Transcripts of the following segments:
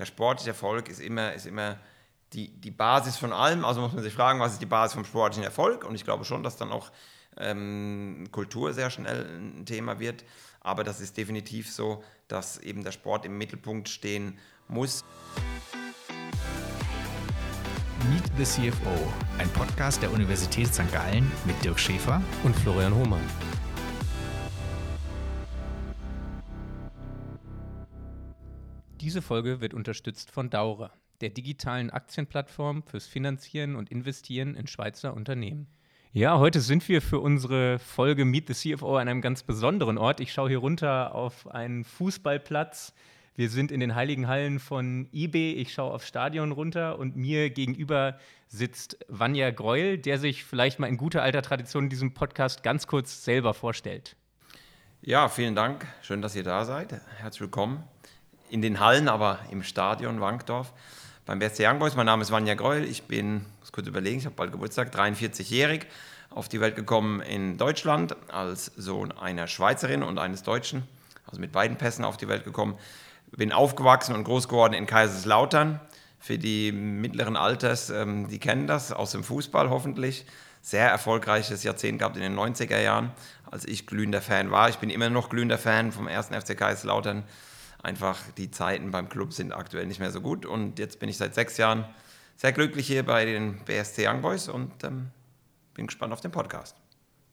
der sportliche Erfolg ist immer, ist immer die, die Basis von allem. Also muss man sich fragen, was ist die Basis vom sportlichen Erfolg? Und ich glaube schon, dass dann auch ähm, Kultur sehr schnell ein Thema wird. Aber das ist definitiv so, dass eben der Sport im Mittelpunkt stehen muss. Meet the CFO, ein Podcast der Universität St. Gallen mit Dirk Schäfer und Florian Hohmann. Diese Folge wird unterstützt von Daura, der digitalen Aktienplattform fürs Finanzieren und Investieren in Schweizer Unternehmen. Ja, heute sind wir für unsere Folge Meet the CFO an einem ganz besonderen Ort. Ich schaue hier runter auf einen Fußballplatz. Wir sind in den heiligen Hallen von IB. Ich schaue aufs Stadion runter und mir gegenüber sitzt Vanja Greuel, der sich vielleicht mal in guter alter Tradition in diesem Podcast ganz kurz selber vorstellt. Ja, vielen Dank. Schön, dass ihr da seid. Herzlich willkommen in den Hallen, aber im Stadion Wankdorf beim BSC Young Boys. Mein Name ist Vanja Greul. Ich bin, muss kurz überlegen, ich habe bald Geburtstag, 43-jährig, auf die Welt gekommen in Deutschland als Sohn einer Schweizerin und eines Deutschen, also mit beiden Pässen auf die Welt gekommen. Bin aufgewachsen und groß geworden in Kaiserslautern. Für die mittleren Alters, ähm, die kennen das aus dem Fußball hoffentlich. Sehr erfolgreiches Jahrzehnt gehabt in den 90er Jahren, als ich glühender Fan war. Ich bin immer noch glühender Fan vom ersten FC Kaiserslautern einfach die Zeiten beim Club sind aktuell nicht mehr so gut. Und jetzt bin ich seit sechs Jahren sehr glücklich hier bei den BSC Young Boys und ähm, bin gespannt auf den Podcast.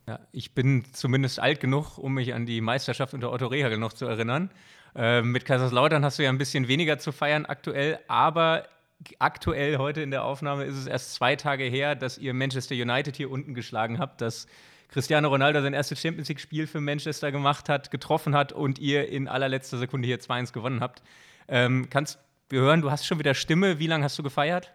Ja, ich bin zumindest alt genug, um mich an die Meisterschaft unter Otto Rehagel noch zu erinnern. Äh, mit Kaiserslautern hast du ja ein bisschen weniger zu feiern aktuell, aber aktuell heute in der Aufnahme ist es erst zwei Tage her, dass ihr Manchester United hier unten geschlagen habt. Das Cristiano Ronaldo sein erstes Champions League-Spiel für Manchester gemacht hat, getroffen hat und ihr in allerletzter Sekunde hier 2-1 gewonnen habt. Ähm, kannst wir hören, du hast schon wieder Stimme. Wie lange hast du gefeiert?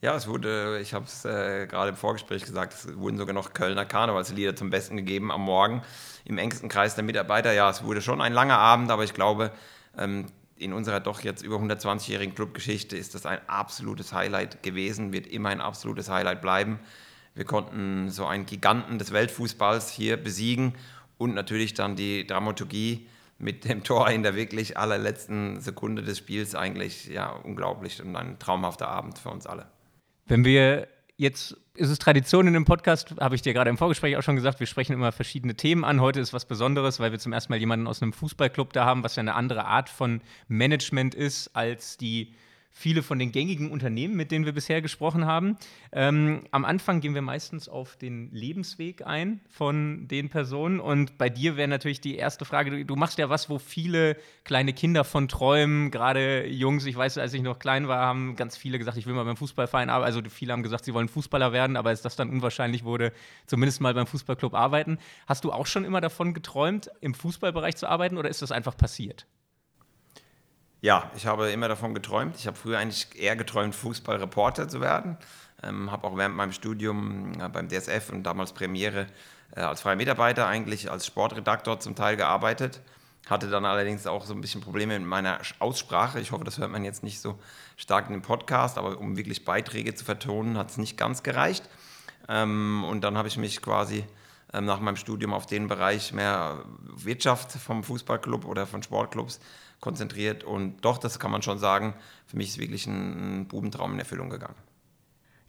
Ja, es wurde, ich habe es äh, gerade im Vorgespräch gesagt, es wurden sogar noch Kölner Karnevalslieder zum Besten gegeben am Morgen im engsten Kreis der Mitarbeiter. Ja, es wurde schon ein langer Abend, aber ich glaube, ähm, in unserer doch jetzt über 120-jährigen Clubgeschichte ist das ein absolutes Highlight gewesen, wird immer ein absolutes Highlight bleiben. Wir konnten so einen Giganten des Weltfußballs hier besiegen und natürlich dann die Dramaturgie mit dem Tor in der wirklich allerletzten Sekunde des Spiels eigentlich ja unglaublich und ein traumhafter Abend für uns alle. Wenn wir jetzt ist es Tradition in dem Podcast, habe ich dir gerade im Vorgespräch auch schon gesagt, wir sprechen immer verschiedene Themen an. Heute ist was Besonderes, weil wir zum ersten Mal jemanden aus einem Fußballclub da haben, was ja eine andere Art von Management ist als die viele von den gängigen Unternehmen, mit denen wir bisher gesprochen haben. Ähm, am Anfang gehen wir meistens auf den Lebensweg ein von den Personen. Und bei dir wäre natürlich die erste Frage, du, du, machst ja was, wo viele kleine Kinder von träumen, gerade Jungs, ich weiß, als ich noch klein war, haben ganz viele gesagt, ich will mal beim Fußballverein arbeiten. Also viele haben gesagt, sie wollen Fußballer werden, aber als das dann unwahrscheinlich wurde, zumindest mal beim Fußballclub arbeiten. Hast du auch schon immer davon geträumt, im Fußballbereich zu arbeiten oder ist das einfach passiert? Ja, ich habe immer davon geträumt. Ich habe früher eigentlich eher geträumt, Fußballreporter zu werden. Ähm, habe auch während meinem Studium äh, beim DSF und damals Premiere äh, als freier Mitarbeiter eigentlich als Sportredaktor zum Teil gearbeitet. Hatte dann allerdings auch so ein bisschen Probleme mit meiner Aussprache. Ich hoffe, das hört man jetzt nicht so stark in dem Podcast, aber um wirklich Beiträge zu vertonen, hat es nicht ganz gereicht. Ähm, und dann habe ich mich quasi ähm, nach meinem Studium auf den Bereich mehr Wirtschaft vom Fußballclub oder von Sportclubs konzentriert. Und doch, das kann man schon sagen, für mich ist wirklich ein Bubentraum in Erfüllung gegangen.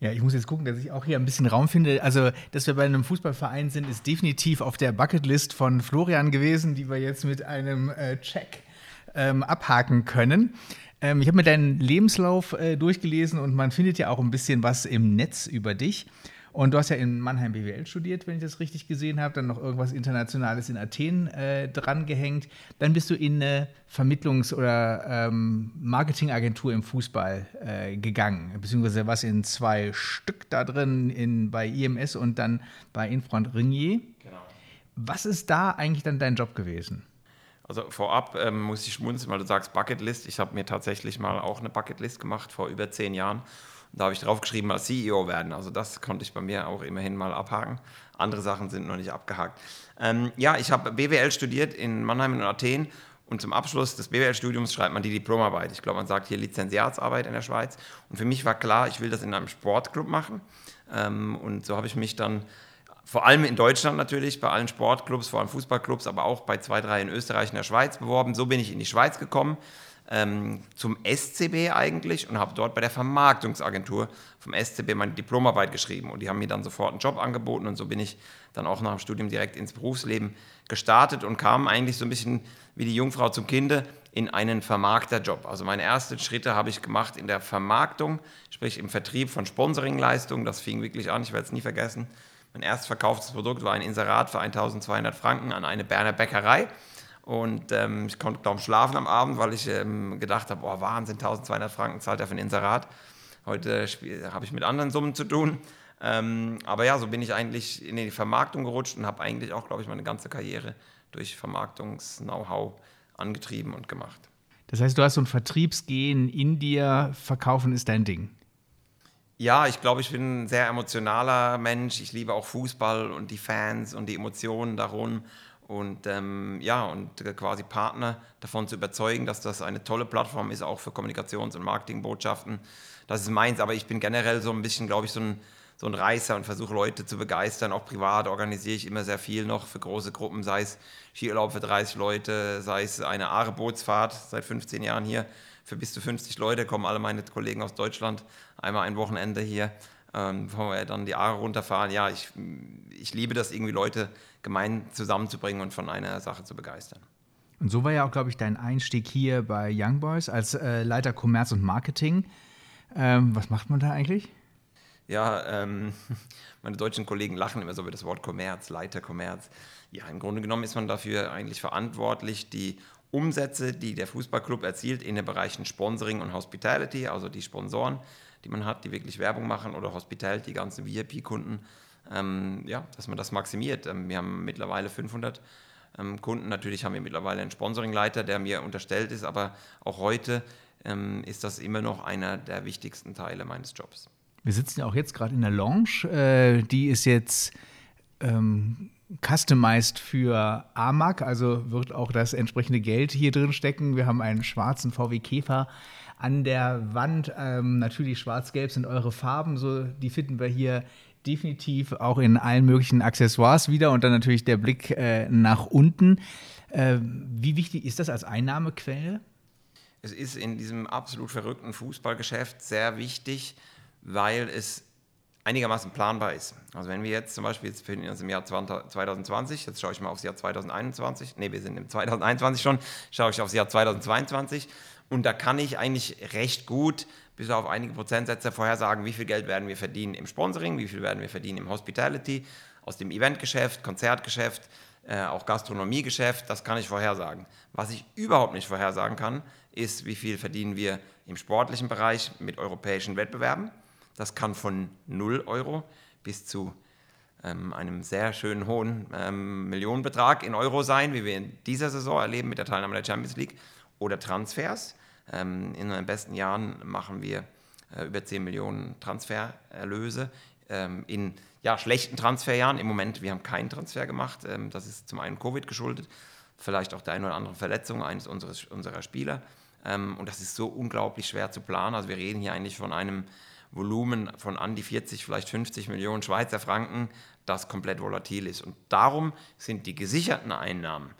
Ja, ich muss jetzt gucken, dass ich auch hier ein bisschen Raum finde. Also, dass wir bei einem Fußballverein sind, ist definitiv auf der Bucketlist von Florian gewesen, die wir jetzt mit einem äh, Check ähm, abhaken können. Ähm, ich habe mir deinen Lebenslauf äh, durchgelesen und man findet ja auch ein bisschen was im Netz über dich. Und du hast ja in Mannheim BWL studiert, wenn ich das richtig gesehen habe, dann noch irgendwas Internationales in Athen äh, drangehängt. Dann bist du in eine Vermittlungs- oder ähm, Marketingagentur im Fußball äh, gegangen, beziehungsweise was in zwei Stück da drin, in, bei IMS und dann bei Infront Ringier. Genau. Was ist da eigentlich dann dein Job gewesen? Also vorab ähm, muss ich schmunzeln, weil du sagst Bucketlist. Ich habe mir tatsächlich mal auch eine Bucketlist gemacht vor über zehn Jahren da habe ich draufgeschrieben, als CEO werden. Also das konnte ich bei mir auch immerhin mal abhaken. Andere Sachen sind noch nicht abgehakt. Ähm, ja, ich habe BWL studiert in Mannheim und Athen und zum Abschluss des BWL-Studiums schreibt man die Diplomarbeit. Ich glaube, man sagt hier Lizenziatsarbeit in der Schweiz. Und für mich war klar, ich will das in einem Sportclub machen. Ähm, und so habe ich mich dann vor allem in Deutschland natürlich, bei allen Sportclubs, vor allem Fußballclubs, aber auch bei zwei, drei in Österreich und der Schweiz beworben. So bin ich in die Schweiz gekommen ähm, zum SCB eigentlich und habe dort bei der Vermarktungsagentur vom SCB meine Diplomarbeit geschrieben. Und die haben mir dann sofort einen Job angeboten und so bin ich dann auch nach dem Studium direkt ins Berufsleben gestartet und kam eigentlich so ein bisschen wie die Jungfrau zum Kinde in einen Vermarkterjob. Also meine ersten Schritte habe ich gemacht in der Vermarktung, sprich im Vertrieb von Sponsoringleistungen. Das fing wirklich an, ich werde es nie vergessen. Mein erst verkauftes Produkt war ein Inserat für 1200 Franken an eine Berner Bäckerei. Und ähm, ich konnte kaum schlafen am Abend, weil ich ähm, gedacht habe, oh Wahnsinn, 1200 Franken zahlt er für ein Inserat. Heute habe ich mit anderen Summen zu tun. Ähm, aber ja, so bin ich eigentlich in die Vermarktung gerutscht und habe eigentlich auch, glaube ich, meine ganze Karriere durch Vermarktungs-Know-how angetrieben und gemacht. Das heißt, du hast so ein Vertriebsgehen in dir, verkaufen ist dein Ding. Ja, ich glaube, ich bin ein sehr emotionaler Mensch. Ich liebe auch Fußball und die Fans und die Emotionen darum. Und ähm, ja, und quasi Partner davon zu überzeugen, dass das eine tolle Plattform ist, auch für Kommunikations- und Marketingbotschaften. Das ist meins, aber ich bin generell so ein bisschen, glaube ich, so ein so ein Reißer und versuche Leute zu begeistern. Auch privat organisiere ich immer sehr viel noch für große Gruppen, sei es Skiurlaub für 30 Leute, sei es eine Aare-Bootsfahrt seit 15 Jahren hier für bis zu 50 Leute, kommen alle meine Kollegen aus Deutschland einmal ein Wochenende hier, ähm, wo wir dann die Aare runterfahren. Ja, ich, ich liebe das irgendwie Leute gemein zusammenzubringen und von einer Sache zu begeistern. Und so war ja auch, glaube ich, dein Einstieg hier bei Young Boys als äh, Leiter Kommerz und Marketing. Ähm, was macht man da eigentlich? Ja, ähm, meine deutschen Kollegen lachen immer so über das Wort Kommerz, Leiter Kommerz. Ja, im Grunde genommen ist man dafür eigentlich verantwortlich, die Umsätze, die der Fußballclub erzielt in den Bereichen Sponsoring und Hospitality, also die Sponsoren, die man hat, die wirklich Werbung machen oder Hospitality, die ganzen VIP-Kunden, ähm, ja, dass man das maximiert. Ähm, wir haben mittlerweile 500 ähm, Kunden. Natürlich haben wir mittlerweile einen Sponsoringleiter, der mir unterstellt ist, aber auch heute ähm, ist das immer noch einer der wichtigsten Teile meines Jobs. Wir sitzen ja auch jetzt gerade in der Lounge. Äh, die ist jetzt ähm, customized für AMAG, also wird auch das entsprechende Geld hier drin stecken. Wir haben einen schwarzen VW Käfer an der Wand. Ähm, natürlich schwarz-gelb sind eure Farben, so die finden wir hier definitiv auch in allen möglichen Accessoires wieder und dann natürlich der Blick äh, nach unten. Äh, wie wichtig ist das als Einnahmequelle? Es ist in diesem absolut verrückten Fußballgeschäft sehr wichtig, weil es einigermaßen planbar ist. Also wenn wir jetzt zum Beispiel, jetzt befinden wir uns im Jahr 2020, jetzt schaue ich mal aufs Jahr 2021, nee, wir sind im 2021 schon, schaue ich aufs Jahr 2022 und da kann ich eigentlich recht gut bis auf einige Prozentsätze vorhersagen, wie viel Geld werden wir verdienen im Sponsoring, wie viel werden wir verdienen im Hospitality, aus dem Eventgeschäft, Konzertgeschäft, äh, auch Gastronomiegeschäft, das kann ich vorhersagen. Was ich überhaupt nicht vorhersagen kann, ist, wie viel verdienen wir im sportlichen Bereich mit europäischen Wettbewerben das kann von 0 Euro bis zu ähm, einem sehr schönen hohen ähm, Millionenbetrag in Euro sein, wie wir in dieser Saison erleben mit der Teilnahme der Champions League oder Transfers. Ähm, in den besten Jahren machen wir äh, über 10 Millionen Transfererlöse. Ähm, in ja, schlechten Transferjahren, im Moment, wir haben keinen Transfer gemacht. Ähm, das ist zum einen Covid geschuldet, vielleicht auch der eine oder andere Verletzung eines unseres, unserer Spieler. Ähm, und das ist so unglaublich schwer zu planen. Also wir reden hier eigentlich von einem Volumen von an die 40, vielleicht 50 Millionen Schweizer Franken, das komplett volatil ist. Und darum sind die gesicherten Einnahmen,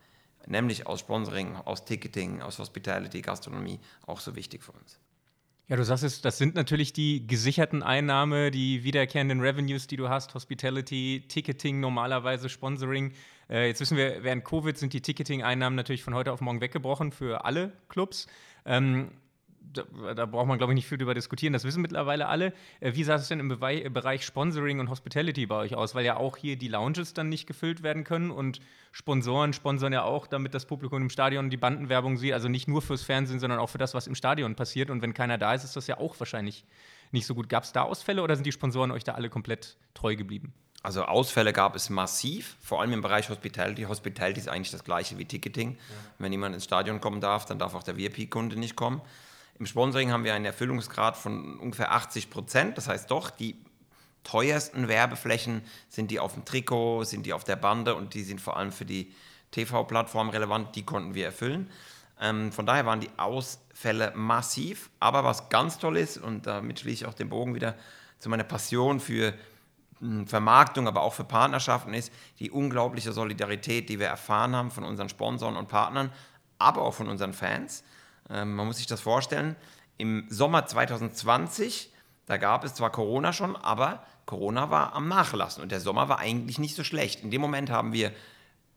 nämlich aus Sponsoring, aus Ticketing, aus Hospitality, Gastronomie, auch so wichtig für uns. Ja, du sagst es, das sind natürlich die gesicherten Einnahmen, die wiederkehrenden Revenues, die du hast, Hospitality, Ticketing, normalerweise Sponsoring. Äh, jetzt wissen wir, während Covid sind die Ticketing-Einnahmen natürlich von heute auf morgen weggebrochen für alle Clubs. Ähm, da, da, braucht man, glaube ich, nicht viel drüber diskutieren. Das wissen mittlerweile alle. Äh, wie sah es denn im Bereich, Bereich Sponsoring und Hospitality bei euch aus? Weil ja auch hier die Lounges dann nicht gefüllt werden können und Sponsoren sponsern ja auch, damit das Publikum im Stadion die Bandenwerbung sieht. Also nicht nur fürs Fernsehen, sondern auch für das, was im Stadion passiert. Und wenn keiner da ist, ist das ja auch wahrscheinlich nicht so gut. Gab es da Ausfälle oder sind die Sponsoren euch da alle komplett treu geblieben? Also Ausfälle gab es massiv, vor allem im Bereich Hospitality. Hospitality ist eigentlich das gleiche wie Ticketing. Ja. Wenn jemand ins Stadion kommen darf, dann darf auch der VIP-Kunde nicht kommen. Im Sponsoring haben wir einen Erfüllungsgrad von ungefähr 80 Prozent. Das heißt doch, die teuersten Werbeflächen sind die auf dem Trikot, sind die auf der Bande und die sind vor allem für die TV-Plattform relevant. Die konnten wir erfüllen. Ähm, von daher waren die Ausfälle massiv. Aber was ganz toll ist, und damit schließe ich auch den Bogen wieder zu meiner Passion für hm, Vermarktung, aber auch für Partnerschaften, ist die unglaubliche Solidarität, die wir erfahren haben von unseren Sponsoren und Partnern, aber auch von unseren Fans. Ähm, man muss sich das vorstellen. Im Sommer 2020, da gab es zwar Corona schon, aber Corona war am Nachlassen und der Sommer war eigentlich nicht so schlecht. In dem Moment haben wir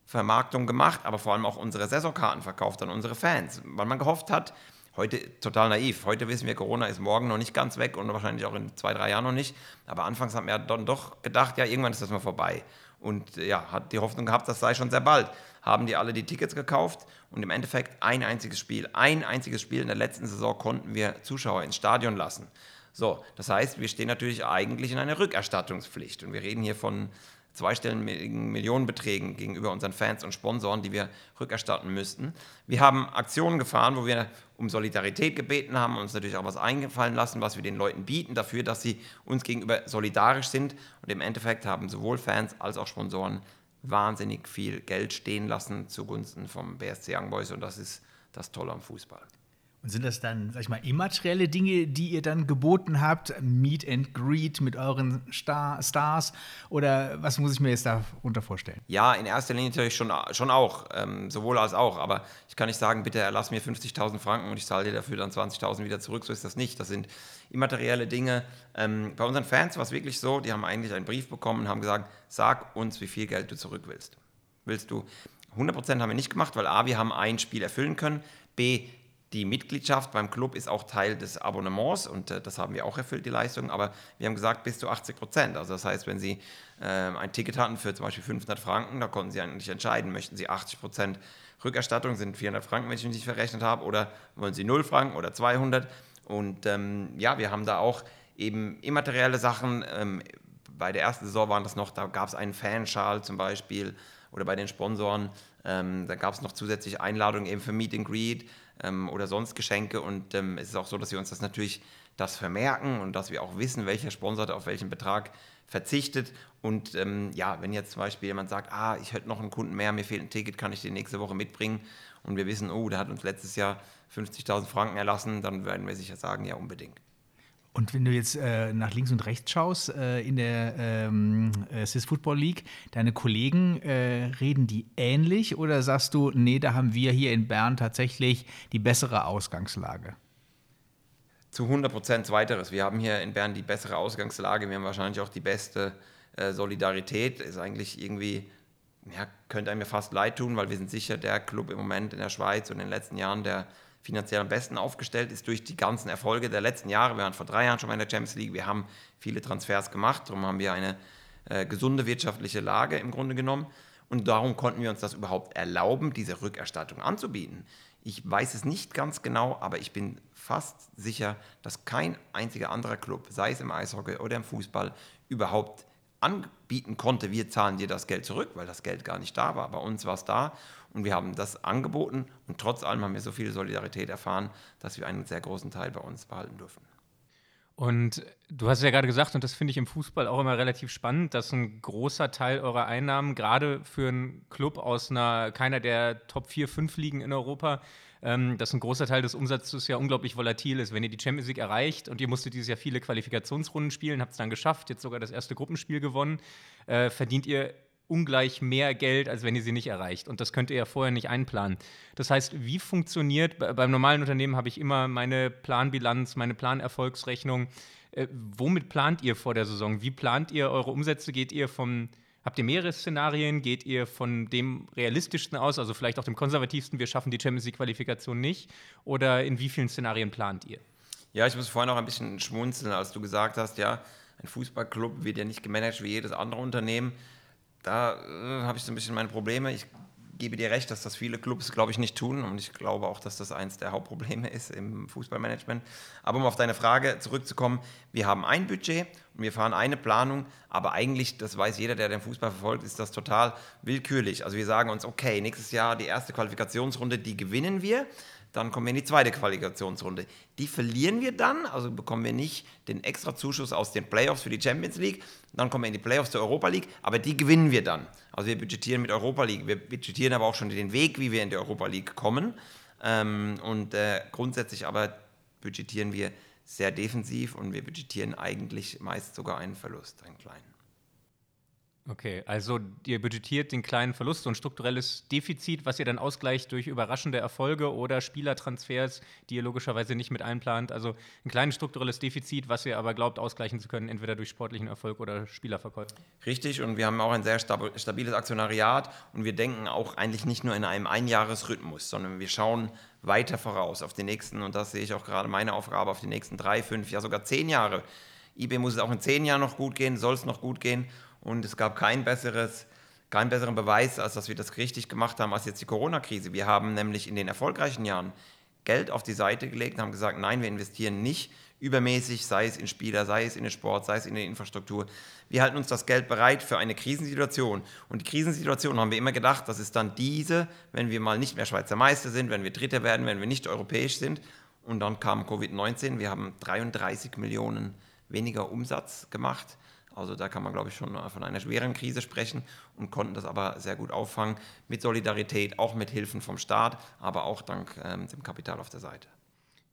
Vermarktung gemacht, aber vor allem auch unsere Saisonkarten verkauft an unsere Fans, weil man gehofft hat, heute total naiv, heute wissen wir, Corona ist morgen noch nicht ganz weg und wahrscheinlich auch in zwei, drei Jahren noch nicht, aber anfangs haben wir dann doch gedacht, ja, irgendwann ist das mal vorbei und ja, hat die Hoffnung gehabt, das sei schon sehr bald. Haben die alle die Tickets gekauft und im Endeffekt ein einziges Spiel, ein einziges Spiel in der letzten Saison konnten wir Zuschauer ins Stadion lassen. So, das heißt, wir stehen natürlich eigentlich in einer Rückerstattungspflicht und wir reden hier von zweistelligen Millionenbeträgen gegenüber unseren Fans und Sponsoren, die wir rückerstatten müssten. Wir haben Aktionen gefahren, wo wir um Solidarität gebeten haben, uns natürlich auch was eingefallen lassen, was wir den Leuten bieten, dafür, dass sie uns gegenüber solidarisch sind. Und im Endeffekt haben sowohl Fans als auch Sponsoren wahnsinnig viel Geld stehen lassen zugunsten vom BSC Young Boys und das ist das Tolle am Fußball. Und sind das dann, sag ich mal, immaterielle Dinge, die ihr dann geboten habt? Meet and Greet mit euren Star Stars? Oder was muss ich mir jetzt darunter vorstellen? Ja, in erster Linie natürlich schon, schon auch, ähm, sowohl als auch. Aber ich kann nicht sagen, bitte erlass mir 50.000 Franken und ich zahle dir dafür dann 20.000 wieder zurück. So ist das nicht. Das sind immaterielle Dinge. Ähm, bei unseren Fans war es wirklich so, die haben eigentlich einen Brief bekommen und haben gesagt, sag uns, wie viel Geld du zurück willst. Willst du 100% haben wir nicht gemacht, weil A, wir haben ein Spiel erfüllen können. B, die Mitgliedschaft beim Club ist auch Teil des Abonnements und äh, das haben wir auch erfüllt, die Leistung. Aber wir haben gesagt, bis zu 80 Prozent. Also das heißt, wenn Sie äh, ein Ticket hatten für zum Beispiel 500 Franken, da konnten Sie eigentlich entscheiden, möchten Sie 80 Prozent Rückerstattung, sind 400 Franken, wenn ich mich nicht verrechnet habe, oder wollen Sie 0 Franken oder 200. Und ähm, ja, wir haben da auch eben immaterielle Sachen. Ähm, bei der ersten Saison waren das noch, da gab es einen Fanschal zum Beispiel oder bei den Sponsoren. Ähm, da gab es noch zusätzliche Einladungen eben für Meet and Greet ähm, oder sonst Geschenke. Und ähm, es ist auch so, dass wir uns das natürlich das vermerken und dass wir auch wissen, welcher Sponsor auf welchen Betrag verzichtet. Und ähm, ja, wenn jetzt zum Beispiel jemand sagt, ah, ich hätte noch einen Kunden mehr, mir fehlt ein Ticket, kann ich den nächste Woche mitbringen. Und wir wissen, oh, der hat uns letztes Jahr 50.000 Franken erlassen, dann werden wir sicher sagen, ja, unbedingt. Und wenn du jetzt äh, nach links und rechts schaust äh, in der ähm, äh, Swiss Football League, deine Kollegen äh, reden die ähnlich oder sagst du, nee, da haben wir hier in Bern tatsächlich die bessere Ausgangslage? Zu 100 Prozent zweiteres. Wir haben hier in Bern die bessere Ausgangslage. Wir haben wahrscheinlich auch die beste äh, Solidarität. Ist eigentlich irgendwie, ja, könnte einem ja fast leid tun, weil wir sind sicher der Club im Moment in der Schweiz und in den letzten Jahren, der finanziell am besten aufgestellt ist durch die ganzen Erfolge der letzten Jahre. Wir waren vor drei Jahren schon mal in der Champions League, wir haben viele Transfers gemacht, darum haben wir eine äh, gesunde wirtschaftliche Lage im Grunde genommen und darum konnten wir uns das überhaupt erlauben, diese Rückerstattung anzubieten. Ich weiß es nicht ganz genau, aber ich bin fast sicher, dass kein einziger anderer Club, sei es im Eishockey oder im Fußball, überhaupt anbieten konnte, wir zahlen dir das Geld zurück, weil das Geld gar nicht da war. Bei uns war es da und wir haben das angeboten und trotz allem haben wir so viel Solidarität erfahren, dass wir einen sehr großen Teil bei uns behalten dürfen. Und du hast ja gerade gesagt, und das finde ich im Fußball auch immer relativ spannend, dass ein großer Teil eurer Einnahmen, gerade für einen Club aus einer, keiner der Top 4, 5 Ligen in Europa, ähm, dass ein großer Teil des Umsatzes ja unglaublich volatil ist. Wenn ihr die Champions League erreicht und ihr musstet dieses Jahr viele Qualifikationsrunden spielen, habt es dann geschafft, jetzt sogar das erste Gruppenspiel gewonnen, äh, verdient ihr ungleich mehr Geld, als wenn ihr sie nicht erreicht. Und das könnt ihr ja vorher nicht einplanen. Das heißt, wie funktioniert, beim normalen Unternehmen habe ich immer meine Planbilanz, meine Planerfolgsrechnung. Äh, womit plant ihr vor der Saison? Wie plant ihr eure Umsätze? Geht ihr vom, habt ihr mehrere Szenarien? Geht ihr von dem realistischsten aus, also vielleicht auch dem konservativsten, wir schaffen die Champions League-Qualifikation nicht? Oder in wie vielen Szenarien plant ihr? Ja, ich muss vorhin noch ein bisschen schmunzeln, als du gesagt hast, ja, ein Fußballclub wird ja nicht gemanagt wie jedes andere Unternehmen da äh, habe ich so ein bisschen meine Probleme. Ich gebe dir recht, dass das viele Clubs, glaube ich, nicht tun. Und ich glaube auch, dass das eins der Hauptprobleme ist im Fußballmanagement. Aber um auf deine Frage zurückzukommen, wir haben ein Budget und wir fahren eine Planung. Aber eigentlich, das weiß jeder, der den Fußball verfolgt, ist das total willkürlich. Also wir sagen uns, okay, nächstes Jahr die erste Qualifikationsrunde, die gewinnen wir. Dann kommen wir in die zweite Qualifikationsrunde. Die verlieren wir dann, also bekommen wir nicht den extra Zuschuss aus den Playoffs für die Champions League. Dann kommen wir in die Playoffs zur Europa League, aber die gewinnen wir dann. Also wir budgetieren mit Europa League. Wir budgetieren aber auch schon den Weg, wie wir in die Europa League kommen. Ähm, und äh, grundsätzlich aber budgetieren wir sehr defensiv und wir budgetieren eigentlich meist sogar einen Verlust, einen kleinen. Okay, also ihr budgetiert den kleinen Verlust, so ein strukturelles Defizit, was ihr dann ausgleicht durch überraschende Erfolge oder Spielertransfers, die ihr logischerweise nicht mit einplant. Also ein kleines strukturelles Defizit, was ihr aber glaubt ausgleichen zu können, entweder durch sportlichen Erfolg oder Spielerverkäufe. Richtig, und wir haben auch ein sehr stabiles Aktionariat und wir denken auch eigentlich nicht nur in einem Einjahresrhythmus, sondern wir schauen weiter voraus auf die nächsten, und das sehe ich auch gerade meine Aufgabe, auf die nächsten drei, fünf, ja sogar zehn Jahre. eBay muss es auch in zehn Jahren noch gut gehen, soll es noch gut gehen. Und es gab kein besseres, keinen besseren Beweis, als dass wir das richtig gemacht haben, als jetzt die Corona-Krise. Wir haben nämlich in den erfolgreichen Jahren Geld auf die Seite gelegt und haben gesagt, nein, wir investieren nicht übermäßig, sei es in Spieler, sei es in den Sport, sei es in die Infrastruktur. Wir halten uns das Geld bereit für eine Krisensituation. Und die Krisensituation haben wir immer gedacht, das ist dann diese, wenn wir mal nicht mehr Schweizer Meister sind, wenn wir Dritter werden, wenn wir nicht europäisch sind. Und dann kam Covid-19. Wir haben 33 Millionen weniger Umsatz gemacht. Also da kann man, glaube ich, schon von einer schweren Krise sprechen und konnten das aber sehr gut auffangen mit Solidarität, auch mit Hilfen vom Staat, aber auch dank ähm, dem Kapital auf der Seite.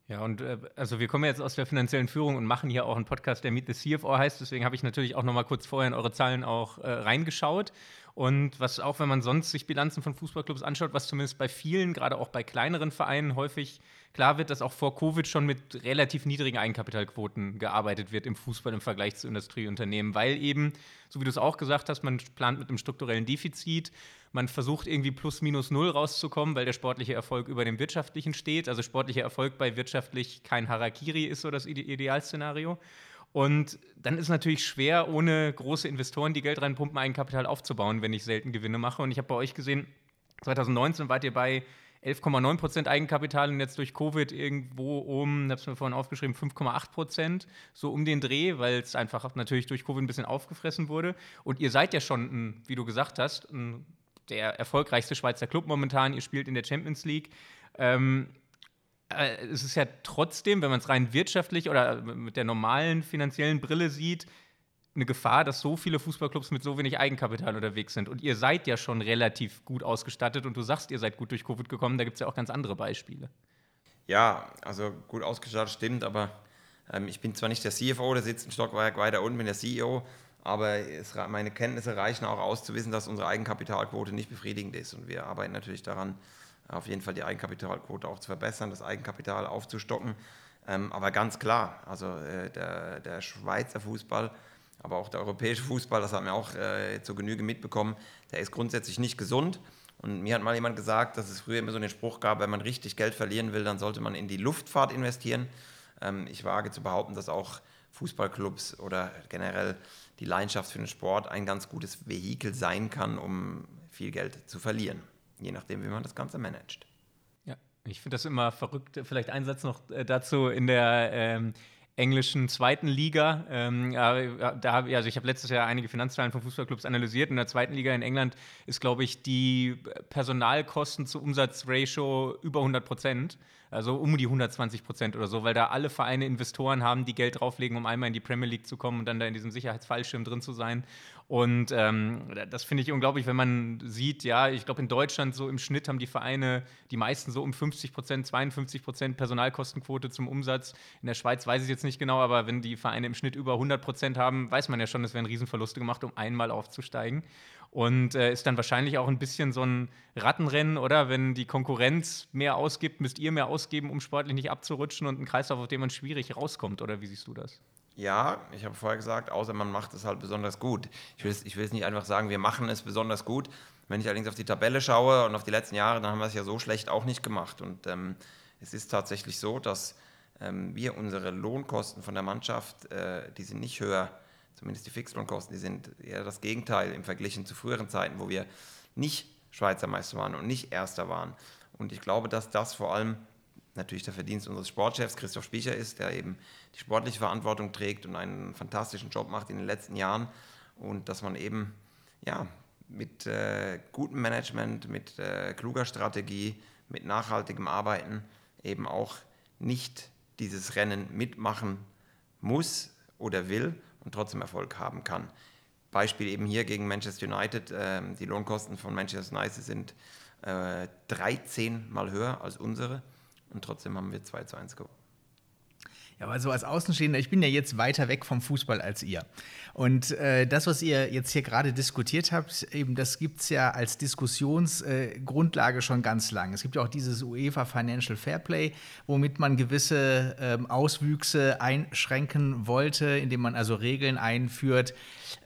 Ja, und äh, also wir kommen jetzt aus der finanziellen Führung und machen hier auch einen Podcast, der Meet the CFO heißt. Deswegen habe ich natürlich auch noch mal kurz vorher in eure Zahlen auch äh, reingeschaut. Und was auch, wenn man sonst sich Bilanzen von Fußballclubs anschaut, was zumindest bei vielen, gerade auch bei kleineren Vereinen häufig klar wird, dass auch vor Covid schon mit relativ niedrigen Eigenkapitalquoten gearbeitet wird im Fußball im Vergleich zu Industrieunternehmen, weil eben, so wie du es auch gesagt hast, man plant mit einem strukturellen Defizit, man versucht irgendwie plus minus null rauszukommen, weil der sportliche Erfolg über dem wirtschaftlichen steht. Also sportlicher Erfolg bei wirtschaftlich kein Harakiri ist so das Idealszenario. Und dann ist natürlich schwer, ohne große Investoren, die Geld reinpumpen, Eigenkapital aufzubauen, wenn ich selten Gewinne mache. Und ich habe bei euch gesehen, 2019 wart ihr bei 11,9 Prozent Eigenkapital und jetzt durch Covid irgendwo um, ich habe es mir vorhin aufgeschrieben, 5,8 Prozent, so um den Dreh, weil es einfach natürlich durch Covid ein bisschen aufgefressen wurde. Und ihr seid ja schon, wie du gesagt hast, der erfolgreichste Schweizer Club momentan. Ihr spielt in der Champions League. Ähm, äh, es ist ja trotzdem, wenn man es rein wirtschaftlich oder mit der normalen finanziellen Brille sieht, eine Gefahr, dass so viele Fußballclubs mit so wenig Eigenkapital unterwegs sind. Und ihr seid ja schon relativ gut ausgestattet und du sagst, ihr seid gut durch Covid gekommen. Da gibt es ja auch ganz andere Beispiele. Ja, also gut ausgestattet stimmt, aber ähm, ich bin zwar nicht der CFO, der sitzt ein Stockwerk weiter unten, bin der CEO, aber es, meine Kenntnisse reichen auch aus, zu wissen, dass unsere Eigenkapitalquote nicht befriedigend ist. Und wir arbeiten natürlich daran, auf jeden Fall die Eigenkapitalquote auch zu verbessern, das Eigenkapital aufzustocken. Ähm, aber ganz klar, also äh, der, der Schweizer Fußball, aber auch der europäische Fußball, das haben wir auch äh, zur Genüge mitbekommen, der ist grundsätzlich nicht gesund. Und mir hat mal jemand gesagt, dass es früher immer so den Spruch gab, wenn man richtig Geld verlieren will, dann sollte man in die Luftfahrt investieren. Ähm, ich wage zu behaupten, dass auch Fußballclubs oder generell die Leidenschaft für den Sport ein ganz gutes Vehikel sein kann, um viel Geld zu verlieren je nachdem, wie man das Ganze managt. Ja, ich finde das immer verrückt. Vielleicht ein Satz noch äh, dazu in der ähm, englischen zweiten Liga. Ähm, da hab, also ich habe letztes Jahr einige Finanzzahlen von Fußballclubs analysiert. In der zweiten Liga in England ist, glaube ich, die Personalkosten zu Umsatzratio über 100 Prozent. Also um die 120 Prozent oder so, weil da alle Vereine Investoren haben, die Geld drauflegen, um einmal in die Premier League zu kommen und dann da in diesem Sicherheitsfallschirm drin zu sein. Und ähm, das finde ich unglaublich, wenn man sieht, ja, ich glaube in Deutschland so im Schnitt haben die Vereine, die meisten so um 50 Prozent, 52 Prozent Personalkostenquote zum Umsatz. In der Schweiz weiß ich jetzt nicht genau, aber wenn die Vereine im Schnitt über 100 Prozent haben, weiß man ja schon, es werden Riesenverluste gemacht, um einmal aufzusteigen. Und äh, ist dann wahrscheinlich auch ein bisschen so ein Rattenrennen, oder? Wenn die Konkurrenz mehr ausgibt, müsst ihr mehr ausgeben, um sportlich nicht abzurutschen und ein Kreislauf, auf dem man schwierig rauskommt, oder wie siehst du das? Ja, ich habe vorher gesagt, außer man macht es halt besonders gut. Ich will, ich will es nicht einfach sagen, wir machen es besonders gut. Wenn ich allerdings auf die Tabelle schaue und auf die letzten Jahre, dann haben wir es ja so schlecht auch nicht gemacht. Und ähm, es ist tatsächlich so, dass ähm, wir unsere Lohnkosten von der Mannschaft, äh, die sind nicht höher zumindest die Fixlohnkosten, die sind eher das Gegenteil im Vergleich zu früheren Zeiten, wo wir nicht Schweizer Meister waren und nicht Erster waren. Und ich glaube, dass das vor allem natürlich der Verdienst unseres Sportchefs Christoph Spiecher ist, der eben die sportliche Verantwortung trägt und einen fantastischen Job macht in den letzten Jahren. Und dass man eben ja, mit äh, gutem Management, mit äh, kluger Strategie, mit nachhaltigem Arbeiten eben auch nicht dieses Rennen mitmachen muss oder will, und trotzdem Erfolg haben kann. Beispiel eben hier gegen Manchester United. Äh, die Lohnkosten von Manchester United sind äh, 13 mal höher als unsere und trotzdem haben wir 2 zu 1 gewonnen. Ja, aber so als Außenstehender, ich bin ja jetzt weiter weg vom Fußball als ihr. Und äh, das, was ihr jetzt hier gerade diskutiert habt, eben das gibt es ja als Diskussionsgrundlage äh, schon ganz lang. Es gibt ja auch dieses UEFA Financial Fair Play, womit man gewisse ähm, Auswüchse einschränken wollte, indem man also Regeln einführt,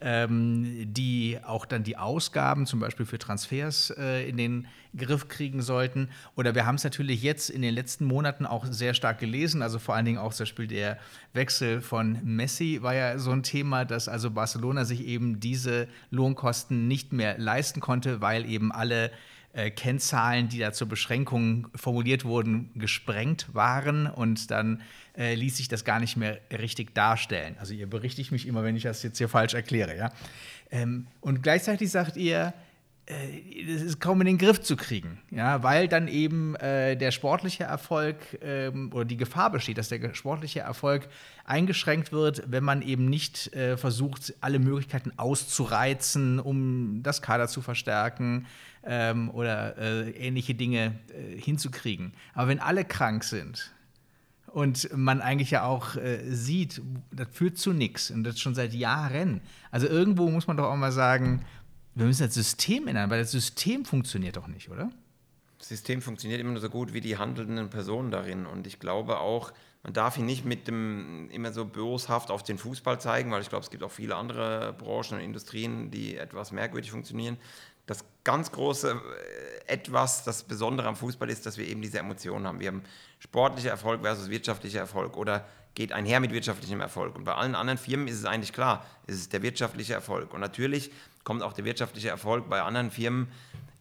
die auch dann die Ausgaben zum Beispiel für Transfers äh, in den Griff kriegen sollten. Oder wir haben es natürlich jetzt in den letzten Monaten auch sehr stark gelesen, also vor allen Dingen auch zum Beispiel der Wechsel von Messi war ja so ein Thema, dass also Barcelona sich eben diese Lohnkosten nicht mehr leisten konnte, weil eben alle äh, Kennzahlen, die da zur Beschränkung formuliert wurden, gesprengt waren und dann äh, ließ sich das gar nicht mehr richtig darstellen. Also ihr berichtigt mich immer, wenn ich das jetzt hier falsch erkläre, ja. Ähm, und gleichzeitig sagt ihr, äh, es ist kaum in den Griff zu kriegen, ja, weil dann eben äh, der sportliche Erfolg ähm, oder die Gefahr besteht, dass der sportliche Erfolg eingeschränkt wird, wenn man eben nicht äh, versucht, alle Möglichkeiten auszureizen, um das Kader zu verstärken ähm, oder äh, ähnliche Dinge äh, hinzukriegen. Aber wenn alle krank sind, und man eigentlich ja auch äh, sieht, das führt zu nichts und das schon seit Jahren. Also irgendwo muss man doch auch mal sagen, wir müssen das System ändern, weil das System funktioniert doch nicht, oder? Das System funktioniert immer nur so gut wie die handelnden Personen darin. Und ich glaube auch, man darf ihn nicht mit dem immer so boshaft auf den Fußball zeigen, weil ich glaube, es gibt auch viele andere Branchen und Industrien, die etwas merkwürdig funktionieren. Das ganz große äh, Etwas, das Besondere am Fußball ist, dass wir eben diese Emotionen haben. Wir haben sportlicher Erfolg versus wirtschaftlicher Erfolg oder geht einher mit wirtschaftlichem Erfolg. Und bei allen anderen Firmen ist es eigentlich klar, es ist der wirtschaftliche Erfolg. Und natürlich kommt auch der wirtschaftliche Erfolg bei anderen Firmen,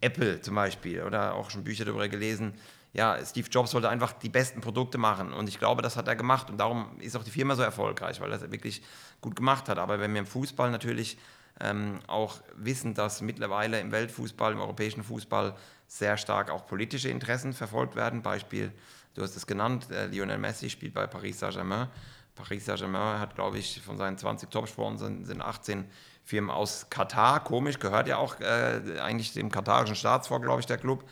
Apple zum Beispiel, oder auch schon Bücher darüber gelesen. Ja, Steve Jobs wollte einfach die besten Produkte machen und ich glaube, das hat er gemacht und darum ist auch die Firma so erfolgreich, weil er es wirklich gut gemacht hat. Aber wenn wir im Fußball natürlich ähm, auch wissen, dass mittlerweile im Weltfußball, im europäischen Fußball sehr stark auch politische Interessen verfolgt werden, Beispiel, du hast es genannt, äh, Lionel Messi spielt bei Paris Saint-Germain. Paris Saint-Germain hat, glaube ich, von seinen 20 Top-Sponsoren sind 18 Firmen aus Katar, komisch, gehört ja auch äh, eigentlich dem katarischen Staatsfonds, glaube ich, der Club.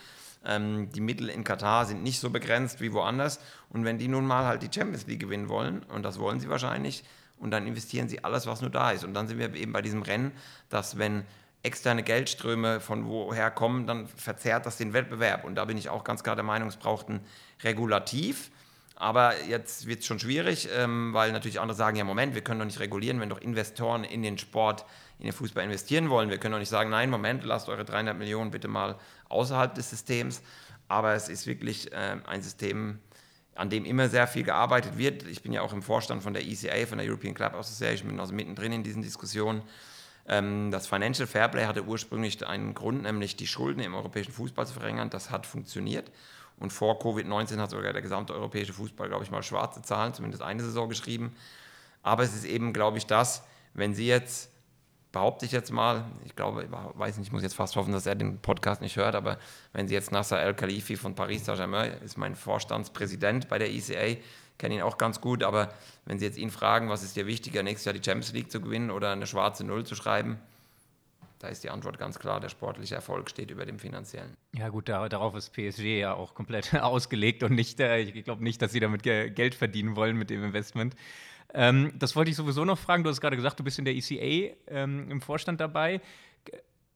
Ähm, die Mittel in Katar sind nicht so begrenzt wie woanders. Und wenn die nun mal halt die Champions League gewinnen wollen, und das wollen sie wahrscheinlich, und dann investieren sie alles, was nur da ist. Und dann sind wir eben bei diesem Rennen, dass wenn externe Geldströme von woher kommen, dann verzerrt das den Wettbewerb. Und da bin ich auch ganz klar der Meinung, es braucht ein Regulativ. Aber jetzt wird es schon schwierig, ähm, weil natürlich andere sagen, ja Moment, wir können doch nicht regulieren, wenn doch Investoren in den Sport in den Fußball investieren wollen. Wir können doch nicht sagen, nein, Moment, lasst eure 300 Millionen bitte mal außerhalb des Systems. Aber es ist wirklich äh, ein System, an dem immer sehr viel gearbeitet wird. Ich bin ja auch im Vorstand von der ECA, von der European Club Association, bin also mittendrin in diesen Diskussionen. Ähm, das Financial Fairplay hatte ursprünglich einen Grund, nämlich die Schulden im europäischen Fußball zu verringern. Das hat funktioniert. Und vor Covid-19 hat sogar der gesamte europäische Fußball, glaube ich, mal schwarze Zahlen, zumindest eine Saison geschrieben. Aber es ist eben, glaube ich, das, wenn Sie jetzt behaupte ich jetzt mal, ich glaube, ich weiß nicht, ich muss jetzt fast hoffen, dass er den Podcast nicht hört, aber wenn Sie jetzt Nasser El-Khalifi von Paris Saint-Germain, ist mein Vorstandspräsident bei der ECA, kenne ihn auch ganz gut, aber wenn Sie jetzt ihn fragen, was ist dir wichtiger, nächstes Jahr die Champions League zu gewinnen oder eine schwarze Null zu schreiben, da ist die Antwort ganz klar, der sportliche Erfolg steht über dem finanziellen. Ja gut, da, darauf ist PSG ja auch komplett ausgelegt und nicht, äh, ich glaube nicht, dass sie damit Geld verdienen wollen mit dem Investment. Ähm, das wollte ich sowieso noch fragen. Du hast gerade gesagt, du bist in der ECA ähm, im Vorstand dabei.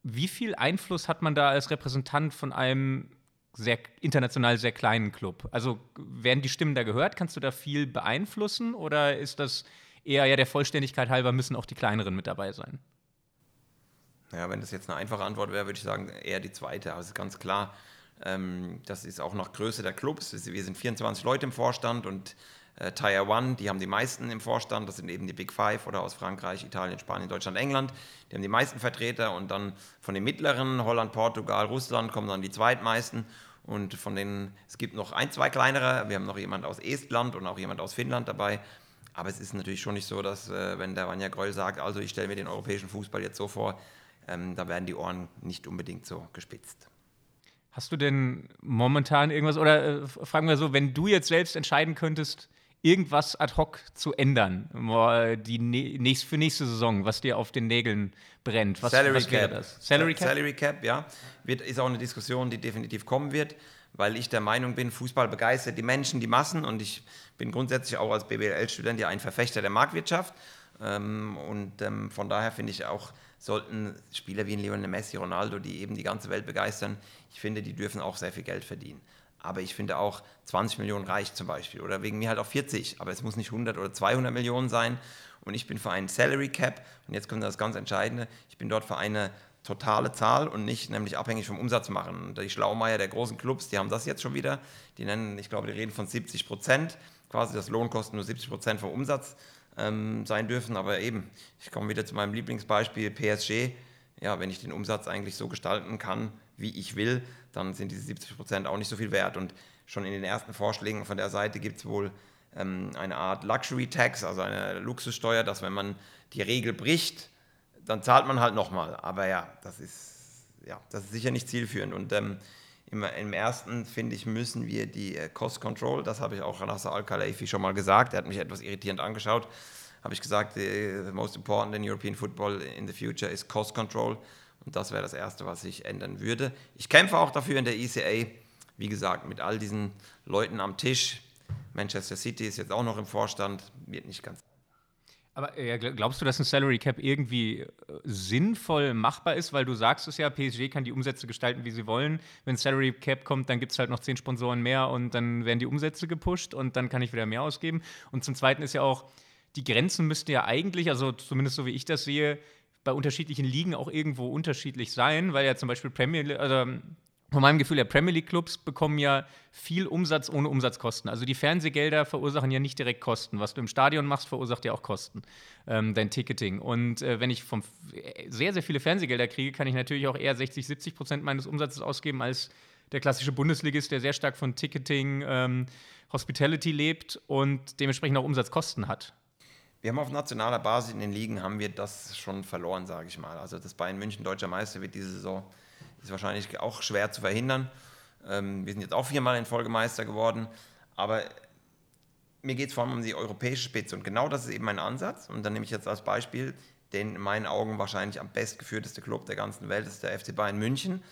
Wie viel Einfluss hat man da als Repräsentant von einem sehr international sehr kleinen Club? Also werden die Stimmen da gehört? Kannst du da viel beeinflussen oder ist das eher ja der Vollständigkeit halber müssen auch die kleineren mit dabei sein? Ja, wenn das jetzt eine einfache Antwort wäre, würde ich sagen eher die zweite. Aber es ist ganz klar, ähm, das ist auch nach Größe der Clubs. Wir sind 24 Leute im Vorstand und äh, Tier One, die haben die meisten im Vorstand, das sind eben die Big Five oder aus Frankreich, Italien, Spanien, Deutschland, England, die haben die meisten Vertreter und dann von den mittleren, Holland, Portugal, Russland, kommen dann die zweitmeisten. Und von denen, es gibt noch ein, zwei kleinere, wir haben noch jemand aus Estland und auch jemand aus Finnland dabei, aber es ist natürlich schon nicht so, dass äh, wenn der Vanja Greul sagt, also ich stelle mir den europäischen Fußball jetzt so vor, ähm, da werden die Ohren nicht unbedingt so gespitzt. Hast du denn momentan irgendwas, oder äh, fragen wir so, wenn du jetzt selbst entscheiden könntest, irgendwas ad hoc zu ändern die nächst, für nächste Saison, was dir auf den Nägeln brennt? Was, Salary was Cap. Das? Salary Cap? Salary Cap, ja. Wird, ist auch eine Diskussion, die definitiv kommen wird. weil ich der Meinung bin, Fußball begeistert die Menschen, die Massen und ich bin grundsätzlich auch als BWL-Student ja ein Verfechter der Marktwirtschaft ähm, und ähm, von daher finde ich auch, sollten Spieler wie Lionel Messi, Ronaldo, die eben die ganze Welt begeistern, ich finde, die dürfen auch sehr viel Geld verdienen. Aber ich finde auch 20 Millionen reicht zum Beispiel. Oder wegen mir halt auch 40, aber es muss nicht 100 oder 200 Millionen sein. Und ich bin für einen Salary Cap. Und jetzt kommt das ganz Entscheidende, ich bin dort für eine totale Zahl und nicht nämlich abhängig vom Umsatz machen. Und die Schlaumeier der großen Clubs, die haben das jetzt schon wieder. Die nennen, ich glaube, die reden von 70 Prozent, quasi das Lohnkosten nur 70 Prozent vom Umsatz ähm, sein dürfen. Aber eben, ich komme wieder zu meinem Lieblingsbeispiel PSG. Ja, wenn ich den Umsatz eigentlich so gestalten kann, wie ich will, dann sind diese 70 Prozent auch nicht so viel wert. Und schon in den ersten Vorschlägen von der Seite gibt es wohl ähm, eine Art Luxury Tax, also eine Luxussteuer, dass wenn man die Regel bricht, dann zahlt man halt nochmal. Aber ja, das ist, ja, das ist sicher nicht zielführend. Und ähm, im, im, ersten, finde ich, müssen wir die äh, Cost Control, das habe ich auch Nasser Al-Khelaifi schon mal gesagt, er hat mich etwas irritierend angeschaut, habe ich gesagt, the, the most important in European football in the future is Cost Control. Und das wäre das Erste, was ich ändern würde. Ich kämpfe auch dafür in der ECA, wie gesagt, mit all diesen Leuten am Tisch. Manchester City ist jetzt auch noch im Vorstand, wird nicht ganz aber äh, glaubst du, dass ein Salary Cap irgendwie äh, sinnvoll machbar ist? Weil du sagst es ja, PSG kann die Umsätze gestalten, wie sie wollen. Wenn Salary Cap kommt, dann gibt es halt noch zehn Sponsoren mehr und dann werden die Umsätze gepusht und dann kann ich wieder mehr ausgeben. Und zum Zweiten ist ja auch, die Grenzen müssten ja eigentlich, also zumindest so wie ich das sehe, bei unterschiedlichen Ligen auch irgendwo unterschiedlich sein, weil ja zum Beispiel Premier, also von meinem Gefühl der Premier League Clubs bekommen ja viel Umsatz ohne Umsatzkosten. Also die Fernsehgelder verursachen ja nicht direkt Kosten. Was du im Stadion machst, verursacht ja auch Kosten, ähm, dein Ticketing. Und äh, wenn ich vom, sehr, sehr viele Fernsehgelder kriege, kann ich natürlich auch eher 60, 70 Prozent meines Umsatzes ausgeben als der klassische Bundesligist, der sehr stark von Ticketing, ähm, Hospitality lebt und dementsprechend auch Umsatzkosten hat. Wir haben auf nationaler Basis in den Ligen haben wir das schon verloren, sage ich mal. Also das Bayern München deutscher Meister wird diese Saison ist wahrscheinlich auch schwer zu verhindern. Ähm, wir sind jetzt auch viermal in Folge Meister geworden, aber mir geht es vor allem um die europäische Spitze und genau das ist eben mein Ansatz. Und dann nehme ich jetzt als Beispiel den in meinen Augen wahrscheinlich am bestgeführteste Club der ganzen Welt, das ist der FC Bayern München.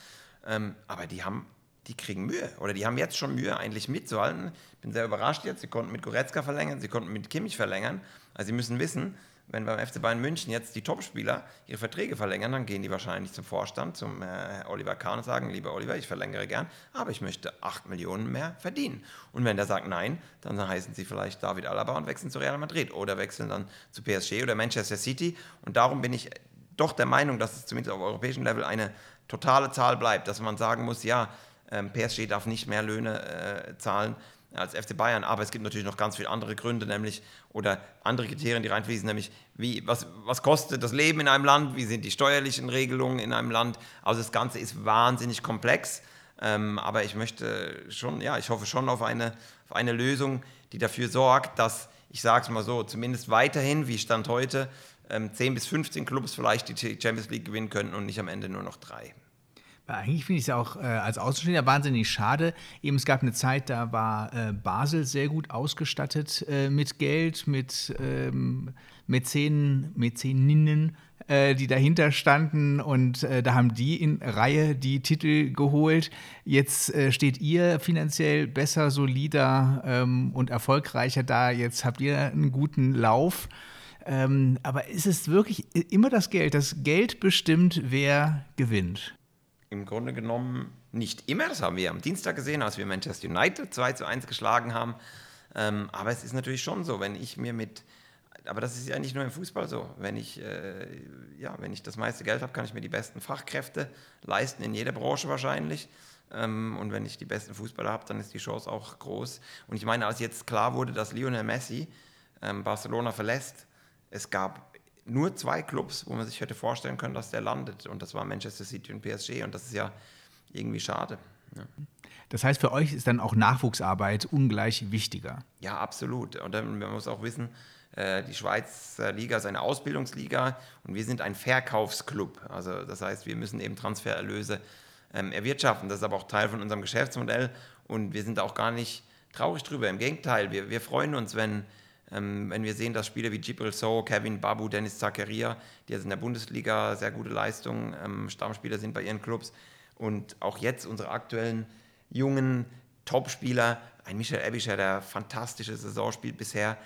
Ähm, aber die haben, die kriegen Mühe oder die haben jetzt schon Mühe, eigentlich mitzuhalten. Ich bin sehr überrascht jetzt. Sie konnten mit Goretzka verlängern, sie konnten mit Kimmich verlängern. Also sie müssen wissen, wenn beim FC Bayern München jetzt die Topspieler ihre Verträge verlängern, dann gehen die wahrscheinlich zum Vorstand, zum äh, Oliver Kahn und sagen, lieber Oliver, ich verlängere gern, aber ich möchte 8 Millionen mehr verdienen. Und wenn der sagt nein, dann heißen sie vielleicht David Alaba und wechseln zu Real Madrid oder wechseln dann zu PSG oder Manchester City. Und darum bin ich doch der Meinung, dass es zumindest auf europäischem Level eine totale Zahl bleibt, dass man sagen muss, ja, ähm, PSG darf nicht mehr Löhne äh, zahlen als FC Bayern. Aber es gibt natürlich noch ganz viele andere Gründe, nämlich oder andere Kriterien, die reinfließen, nämlich wie, was, was kostet das Leben in einem Land, wie sind die steuerlichen Regelungen in einem Land. Also das Ganze ist wahnsinnig komplex. Ähm, aber ich möchte schon, ja, ich hoffe schon auf eine, auf eine Lösung, die dafür sorgt, dass, ich sage es mal so, zumindest weiterhin, wie Stand heute, ähm, 10 bis 15 Clubs vielleicht die Champions League gewinnen könnten und nicht am Ende nur noch drei. Eigentlich finde ich es auch äh, als Außenstehender wahnsinnig schade. Eben es gab eine Zeit, da war äh, Basel sehr gut ausgestattet äh, mit Geld, mit ähm, Mäzenen, Mäzeninnen, äh, die dahinter standen und äh, da haben die in Reihe die Titel geholt. Jetzt äh, steht ihr finanziell besser, solider ähm, und erfolgreicher da. Jetzt habt ihr einen guten Lauf. Ähm, aber ist es wirklich immer das Geld? Das Geld bestimmt, wer gewinnt im Grunde genommen nicht immer. Das haben wir am Dienstag gesehen, als wir Manchester United 2 zu 1 geschlagen haben. Ähm, aber es ist natürlich schon so, wenn ich mir mit, aber das ist ja nicht nur im Fußball so, wenn ich, äh, ja, wenn ich das meiste Geld habe, kann ich mir die besten Fachkräfte leisten, in jeder Branche wahrscheinlich. Ähm, und wenn ich die besten Fußballer habe, dann ist die Chance auch groß. Und ich meine, als jetzt klar wurde, dass Lionel Messi ähm, Barcelona verlässt, es gab nur zwei Clubs, wo man sich hätte vorstellen können, dass der landet. Und das war Manchester City und PSG. Und das ist ja irgendwie schade. Ja. Das heißt, für euch ist dann auch Nachwuchsarbeit ungleich wichtiger. Ja, absolut. Und dann, man muss auch wissen, äh, die Schweizer Liga ist eine Ausbildungsliga und wir sind ein Verkaufsclub. Also das heißt, wir müssen eben Transfererlöse ähm, erwirtschaften. Das ist aber auch Teil von unserem Geschäftsmodell und wir sind auch gar nicht traurig drüber. Im Gegenteil, wir, wir freuen uns, wenn ähm, wenn wir sehen, dass Spieler wie Gibril So, Kevin Babu, Dennis Zakaria, die jetzt in der Bundesliga sehr gute Leistungen, ähm, Stammspieler sind bei ihren Clubs und auch jetzt unsere aktuellen jungen Topspieler, ein Michael Ebischer, der fantastische Saison spielt bisher,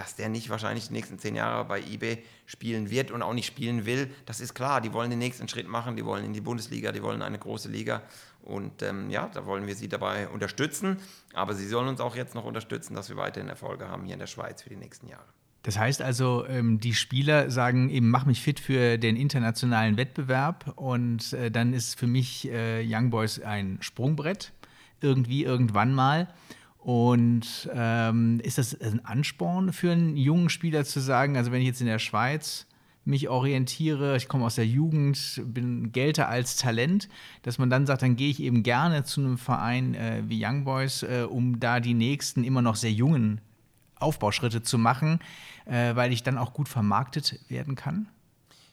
dass der nicht wahrscheinlich die nächsten zehn Jahre bei eBay spielen wird und auch nicht spielen will. Das ist klar, die wollen den nächsten Schritt machen, die wollen in die Bundesliga, die wollen eine große Liga. Und ähm, ja, da wollen wir sie dabei unterstützen. Aber sie sollen uns auch jetzt noch unterstützen, dass wir weiterhin Erfolge haben hier in der Schweiz für die nächsten Jahre. Das heißt also, ähm, die Spieler sagen eben, mach mich fit für den internationalen Wettbewerb und äh, dann ist für mich äh, Young Boys ein Sprungbrett, irgendwie, irgendwann mal. Und ähm, ist das ein Ansporn für einen jungen Spieler zu sagen, also wenn ich jetzt in der Schweiz mich orientiere, ich komme aus der Jugend, bin gelte als Talent, dass man dann sagt, dann gehe ich eben gerne zu einem Verein äh, wie Young Boys, äh, um da die nächsten immer noch sehr jungen Aufbauschritte zu machen, äh, weil ich dann auch gut vermarktet werden kann?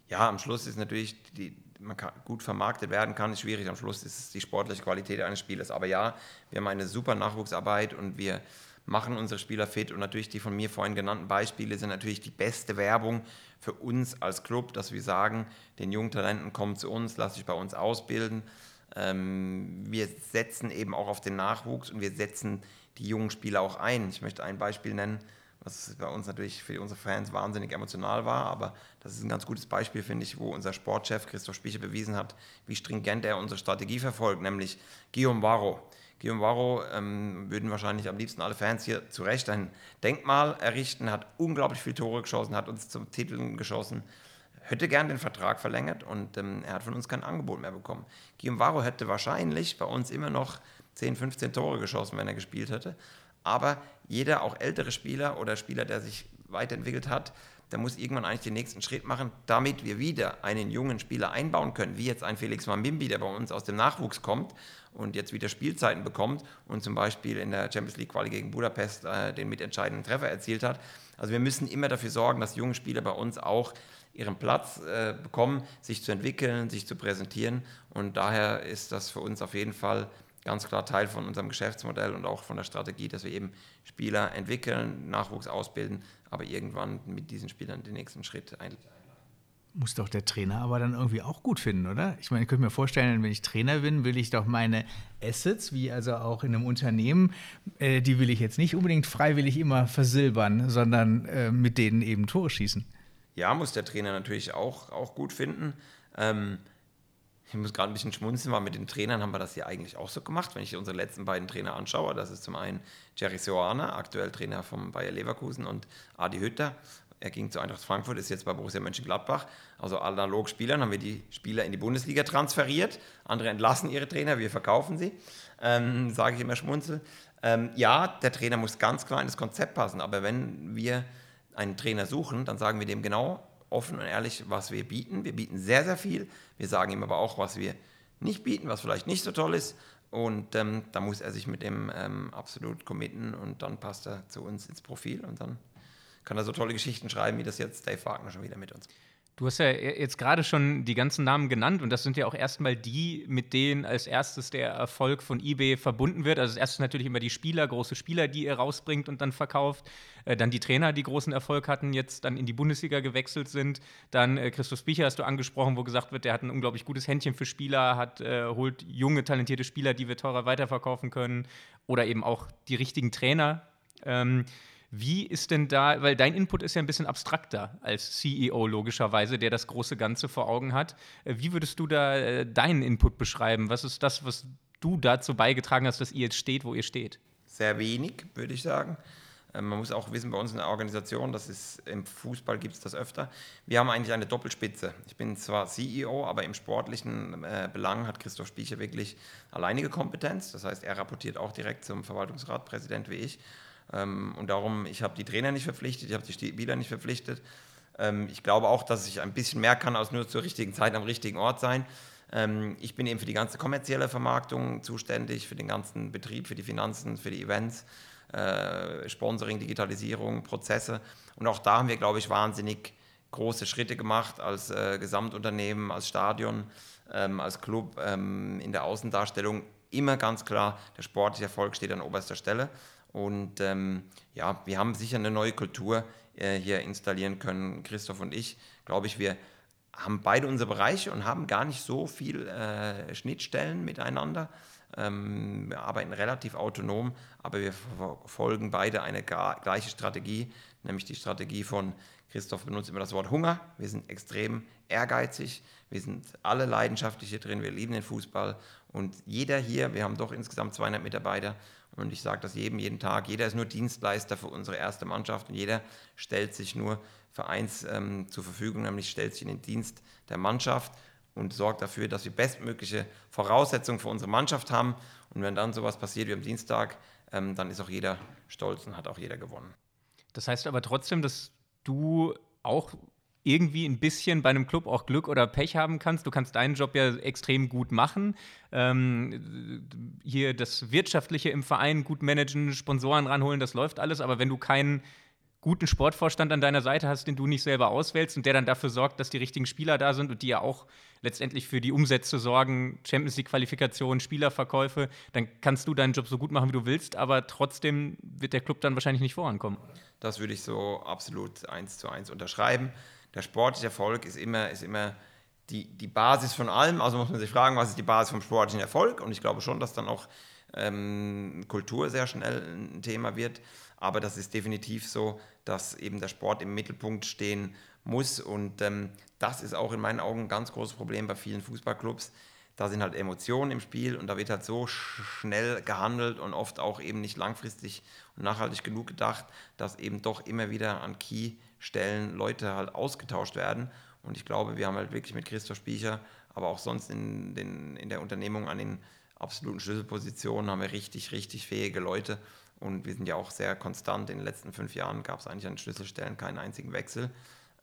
Ja, am Schluss ist natürlich, die, man kann, gut vermarktet werden kann, ist schwierig. Am Schluss ist es die sportliche Qualität eines Spielers. Aber ja, wir haben eine super Nachwuchsarbeit und wir machen unsere Spieler fit. Und natürlich die von mir vorhin genannten Beispiele sind natürlich die beste Werbung für uns als Club, dass wir sagen, den jungen Talenten kommen zu uns, lass dich bei uns ausbilden. Ähm, wir setzen eben auch auf den Nachwuchs und wir setzen die jungen Spieler auch ein. Ich möchte ein Beispiel nennen, was bei uns natürlich für unsere Fans wahnsinnig emotional war, aber das ist ein ganz gutes Beispiel, finde ich, wo unser Sportchef Christoph Spiecher bewiesen hat, wie stringent er unsere Strategie verfolgt, nämlich Guillaume Varro. Guillaume Varro ähm, würden wahrscheinlich am liebsten alle Fans hier zu Recht ein Denkmal errichten, hat unglaublich viele Tore geschossen, hat uns zum Titel geschossen, hätte gern den Vertrag verlängert und ähm, er hat von uns kein Angebot mehr bekommen. Guillaume Varro hätte wahrscheinlich bei uns immer noch 10, 15 Tore geschossen, wenn er gespielt hätte. Aber jeder, auch ältere Spieler oder Spieler, der sich weiterentwickelt hat, der muss irgendwann eigentlich den nächsten Schritt machen, damit wir wieder einen jungen Spieler einbauen können, wie jetzt ein Felix Mambimbi, der bei uns aus dem Nachwuchs kommt und jetzt wieder Spielzeiten bekommt und zum Beispiel in der Champions League Quali gegen Budapest äh, den mitentscheidenden Treffer erzielt hat. Also wir müssen immer dafür sorgen, dass junge Spieler bei uns auch ihren Platz äh, bekommen, sich zu entwickeln, sich zu präsentieren und daher ist das für uns auf jeden Fall ganz klar Teil von unserem Geschäftsmodell und auch von der Strategie, dass wir eben Spieler entwickeln, Nachwuchs ausbilden, aber irgendwann mit diesen Spielern den nächsten Schritt einleiten. Muss doch der Trainer aber dann irgendwie auch gut finden, oder? Ich meine, ich könnte mir vorstellen, wenn ich Trainer bin, will ich doch meine Assets, wie also auch in einem Unternehmen, äh, die will ich jetzt nicht unbedingt freiwillig immer versilbern, sondern äh, mit denen eben Tore schießen. Ja, muss der Trainer natürlich auch, auch gut finden. Ähm, ich muss gerade ein bisschen schmunzeln, weil mit den Trainern haben wir das hier eigentlich auch so gemacht. Wenn ich unsere letzten beiden Trainer anschaue, das ist zum einen Jerry Soana, aktuell Trainer vom Bayer Leverkusen, und Adi Hütter. Er ging zu Eintracht Frankfurt, ist jetzt bei Borussia Mönchengladbach. Also analog Spielern haben wir die Spieler in die Bundesliga transferiert. Andere entlassen ihre Trainer, wir verkaufen sie, ähm, sage ich immer schmunzel. Ähm, ja, der Trainer muss ganz klar in das Konzept passen, aber wenn wir einen Trainer suchen, dann sagen wir dem genau, offen und ehrlich, was wir bieten. Wir bieten sehr, sehr viel. Wir sagen ihm aber auch, was wir nicht bieten, was vielleicht nicht so toll ist. Und ähm, da muss er sich mit dem ähm, absolut committen und dann passt er zu uns ins Profil und dann kann er so tolle Geschichten schreiben, wie das jetzt Dave Wagner schon wieder mit uns. Du hast ja jetzt gerade schon die ganzen Namen genannt und das sind ja auch erstmal die, mit denen als erstes der Erfolg von eBay verbunden wird. Also als erstes natürlich immer die Spieler, große Spieler, die ihr rausbringt und dann verkauft. Äh, dann die Trainer, die großen Erfolg hatten, jetzt dann in die Bundesliga gewechselt sind. Dann äh, Christoph Bicher hast du angesprochen, wo gesagt wird, der hat ein unglaublich gutes Händchen für Spieler, hat, äh, holt junge, talentierte Spieler, die wir teurer weiterverkaufen können. Oder eben auch die richtigen Trainer. Ähm, wie ist denn da, weil dein Input ist ja ein bisschen abstrakter als CEO logischerweise, der das große Ganze vor Augen hat. Äh, wie würdest du da äh, deinen Input beschreiben? Was ist das, was du dazu beigetragen hast, dass ihr jetzt steht, wo ihr steht? Sehr wenig, würde ich sagen. Ähm, man muss auch wissen, bei uns in der Organisation, das ist im Fußball gibt es das öfter. Wir haben eigentlich eine Doppelspitze. Ich bin zwar CEO, aber im sportlichen äh, Belang hat Christoph Spiecher wirklich alleinige Kompetenz. Das heißt, er rapportiert auch direkt zum Verwaltungsratpräsident wie ich. Ähm, und darum, ich habe die Trainer nicht verpflichtet, ich habe die Spieler nicht verpflichtet. Ähm, ich glaube auch, dass ich ein bisschen mehr kann als nur zur richtigen Zeit am richtigen Ort sein. Ähm, ich bin eben für die ganze kommerzielle Vermarktung zuständig, für den ganzen Betrieb, für die Finanzen, für die Events, äh, Sponsoring, Digitalisierung, Prozesse. Und auch da haben wir, glaube ich, wahnsinnig große Schritte gemacht als äh, Gesamtunternehmen, als Stadion, als Club in der Außendarstellung. Immer ganz klar, der sportliche Erfolg steht an oberster Stelle. Und ähm, ja, wir haben sicher eine neue Kultur äh, hier installieren können, Christoph und ich. Glaube ich, wir haben beide unsere Bereiche und haben gar nicht so viel äh, Schnittstellen miteinander. Ähm, wir arbeiten relativ autonom, aber wir verfolgen beide eine gleiche Strategie, nämlich die Strategie von Christoph benutzt immer das Wort Hunger. Wir sind extrem ehrgeizig, wir sind alle leidenschaftlich hier drin, wir lieben den Fußball und jeder hier, wir haben doch insgesamt 200 Mitarbeiter und ich sage das jedem jeden Tag, jeder ist nur Dienstleister für unsere erste Mannschaft und jeder stellt sich nur für eins ähm, zur Verfügung, nämlich stellt sich in den Dienst der Mannschaft und sorgt dafür, dass wir bestmögliche Voraussetzungen für unsere Mannschaft haben. Und wenn dann sowas passiert wie am Dienstag, ähm, dann ist auch jeder stolz und hat auch jeder gewonnen. Das heißt aber trotzdem, dass du auch irgendwie ein bisschen bei einem Club auch Glück oder Pech haben kannst. Du kannst deinen Job ja extrem gut machen. Ähm, hier das Wirtschaftliche im Verein gut managen, Sponsoren ranholen, das läuft alles. Aber wenn du keinen guten Sportvorstand an deiner Seite hast, den du nicht selber auswählst und der dann dafür sorgt, dass die richtigen Spieler da sind und die ja auch letztendlich für die Umsätze sorgen, Champions League-Qualifikation, Spielerverkäufe, dann kannst du deinen Job so gut machen, wie du willst, aber trotzdem wird der Club dann wahrscheinlich nicht vorankommen. Das würde ich so absolut eins zu eins unterschreiben. Der sportliche Erfolg ist immer, ist immer die, die Basis von allem. Also muss man sich fragen, was ist die Basis vom sportlichen Erfolg? Und ich glaube schon, dass dann auch ähm, Kultur sehr schnell ein Thema wird. Aber das ist definitiv so, dass eben der Sport im Mittelpunkt stehen muss. Und ähm, das ist auch in meinen Augen ein ganz großes Problem bei vielen Fußballclubs. Da sind halt Emotionen im Spiel und da wird halt so schnell gehandelt und oft auch eben nicht langfristig und nachhaltig genug gedacht, dass eben doch immer wieder an Key-Stellen Leute halt ausgetauscht werden. Und ich glaube, wir haben halt wirklich mit Christoph Spiecher, aber auch sonst in, den, in der Unternehmung an den absoluten Schlüsselpositionen haben wir richtig, richtig fähige Leute. Und wir sind ja auch sehr konstant. In den letzten fünf Jahren gab es eigentlich an Schlüsselstellen keinen einzigen Wechsel.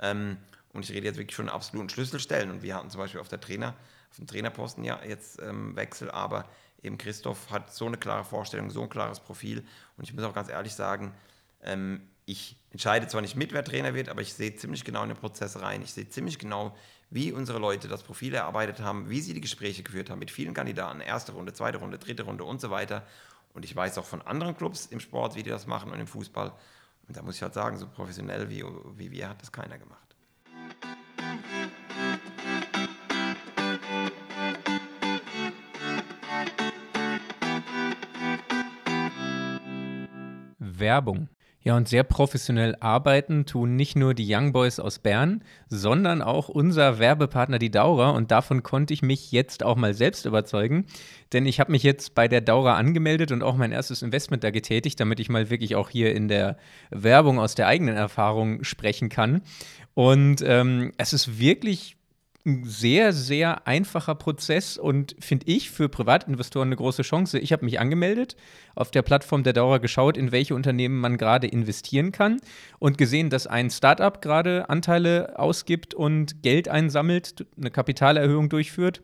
Ähm, und ich rede jetzt wirklich von absoluten Schlüsselstellen. Und wir hatten zum Beispiel auf, der Trainer, auf dem Trainerposten ja jetzt ähm, Wechsel, aber eben Christoph hat so eine klare Vorstellung, so ein klares Profil. Und ich muss auch ganz ehrlich sagen, ähm, ich entscheide zwar nicht mit, wer Trainer wird, aber ich sehe ziemlich genau in den Prozess rein. Ich sehe ziemlich genau, wie unsere Leute das Profil erarbeitet haben, wie sie die Gespräche geführt haben mit vielen Kandidaten, erste Runde, zweite Runde, dritte Runde und so weiter. Und ich weiß auch von anderen Clubs im Sport, wie die das machen und im Fußball. Und da muss ich halt sagen, so professionell wie, wie wir hat das keiner gemacht. Werbung. Ja, und sehr professionell arbeiten tun nicht nur die Young Boys aus Bern, sondern auch unser Werbepartner, die Daurer. Und davon konnte ich mich jetzt auch mal selbst überzeugen. Denn ich habe mich jetzt bei der Daurer angemeldet und auch mein erstes Investment da getätigt, damit ich mal wirklich auch hier in der Werbung aus der eigenen Erfahrung sprechen kann. Und ähm, es ist wirklich ein sehr, sehr einfacher Prozess und finde ich für Privatinvestoren eine große Chance. Ich habe mich angemeldet, auf der Plattform der Dauer geschaut, in welche Unternehmen man gerade investieren kann und gesehen, dass ein Startup gerade Anteile ausgibt und Geld einsammelt, eine Kapitalerhöhung durchführt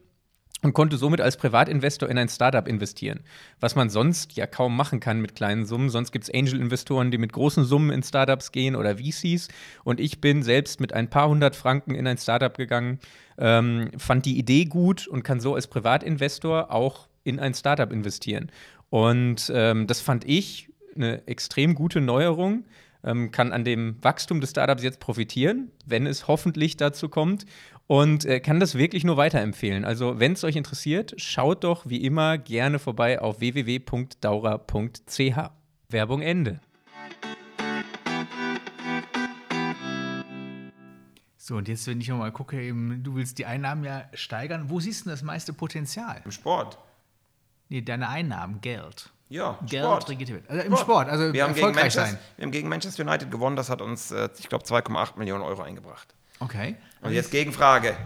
und konnte somit als Privatinvestor in ein Startup investieren, was man sonst ja kaum machen kann mit kleinen Summen. Sonst gibt es Angel-Investoren, die mit großen Summen in Startups gehen oder VCs. Und ich bin selbst mit ein paar hundert Franken in ein Startup gegangen, ähm, fand die Idee gut und kann so als Privatinvestor auch in ein Startup investieren. Und ähm, das fand ich eine extrem gute Neuerung ähm, kann an dem Wachstum des Startups jetzt profitieren, wenn es hoffentlich dazu kommt und äh, kann das wirklich nur weiterempfehlen. Also, wenn es euch interessiert, schaut doch wie immer gerne vorbei auf www.daura.ch. Werbung Ende. So, und jetzt, wenn ich nochmal gucke, eben, du willst die Einnahmen ja steigern. Wo siehst du das meiste Potenzial? Im Sport. Nee, deine Einnahmen, Geld. Ja, Geld Sport. regiert Also im Sport, also wir haben erfolgreich sein. Wir haben gegen Manchester United gewonnen, das hat uns, äh, ich glaube, 2,8 Millionen Euro eingebracht. Okay. Und jetzt Gegenfrage.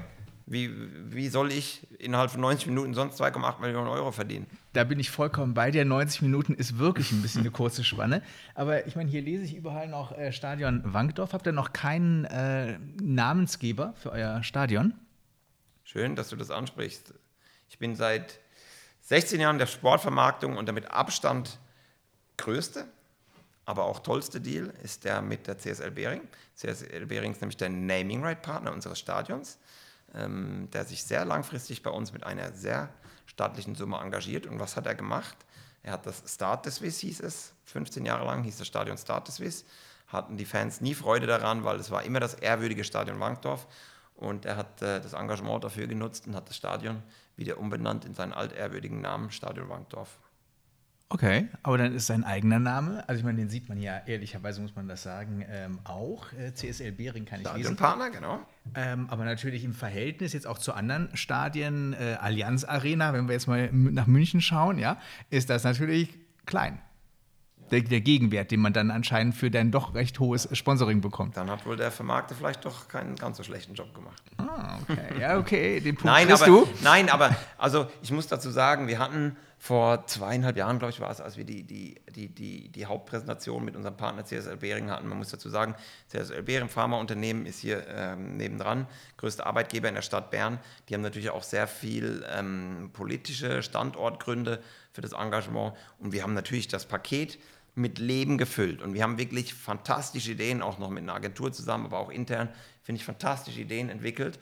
Wie, wie soll ich innerhalb von 90 Minuten sonst 2,8 Millionen Euro verdienen? Da bin ich vollkommen bei dir. 90 Minuten ist wirklich ein bisschen eine kurze Spanne. Aber ich meine, hier lese ich überall noch äh, Stadion Wankdorf. Habt ihr noch keinen äh, Namensgeber für euer Stadion? Schön, dass du das ansprichst. Ich bin seit 16 Jahren der Sportvermarktung und damit Abstand größte aber auch tollste Deal ist der mit der CSL Behring. CSL Behring ist nämlich der Naming Right Partner unseres Stadions, ähm, der sich sehr langfristig bei uns mit einer sehr staatlichen Summe engagiert. Und was hat er gemacht? Er hat das Start des Swiss, hieß es, 15 Jahre lang hieß das Stadion Start des Swiss, hatten die Fans nie Freude daran, weil es war immer das ehrwürdige Stadion Wankdorf. Und er hat äh, das Engagement dafür genutzt und hat das Stadion wieder umbenannt in seinen altehrwürdigen Namen Stadion Wankdorf. Okay, aber dann ist sein eigener Name, also ich meine, den sieht man ja, ehrlicherweise muss man das sagen, ähm, auch. Äh, CSL Behring kann ich lesen. Partner, genau. Ähm, aber natürlich im Verhältnis jetzt auch zu anderen Stadien, äh, Allianz Arena, wenn wir jetzt mal nach München schauen, ja, ist das natürlich klein der, der, Gegenwert, den man dann anscheinend für dein doch recht hohes Sponsoring bekommt. Dann hat wohl der Vermarkter vielleicht doch keinen ganz so schlechten Job gemacht. Ah, okay. Ja, okay. Den Punkt nein, aber, du. Nein, aber also ich muss dazu sagen, wir hatten vor zweieinhalb Jahren, glaube ich, war es, als wir die, die, die, die, die Hauptpräsentation mit unserem Partner CSL Behring hatten. Man muss dazu sagen, CSL Behring Pharmaunternehmen ist hier ähm, nebendran, größter Arbeitgeber in der Stadt Bern. Die haben natürlich auch sehr viel ähm, politische Standortgründe für das Engagement. Und wir haben natürlich das Paket mit Leben gefüllt. Und wir haben wirklich fantastische Ideen, auch noch mit einer Agentur zusammen, aber auch intern, finde ich, fantastische Ideen entwickelt.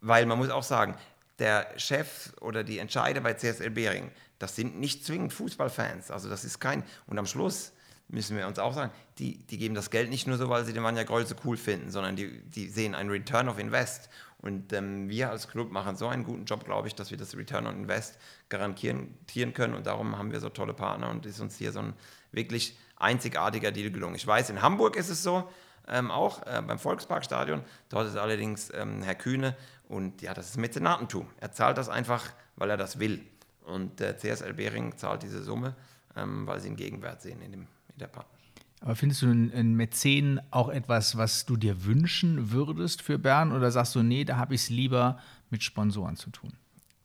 Weil man muss auch sagen, der Chef oder die Entscheider bei CSL Behring, das sind nicht zwingend Fußballfans. Also das ist kein. Und am Schluss müssen wir uns auch sagen, die, die geben das Geld nicht nur so, weil sie den Manja Groll so cool finden, sondern die, die sehen einen Return of Invest. Und ähm, wir als Club machen so einen guten Job, glaube ich, dass wir das Return on Invest garantieren können. Und darum haben wir so tolle Partner und ist uns hier so ein wirklich einzigartiger Deal gelungen. Ich weiß, in Hamburg ist es so, ähm, auch äh, beim Volksparkstadion. Dort ist allerdings ähm, Herr Kühne und ja, das ist Mäzenatentum. Er zahlt das einfach, weil er das will. Und der CSL Behring zahlt diese Summe, ähm, weil sie einen Gegenwert sehen in, dem, in der Partnerschaft. Aber findest du einen Mäzen auch etwas, was du dir wünschen würdest für Bern oder sagst du, nee, da habe ich es lieber mit Sponsoren zu tun?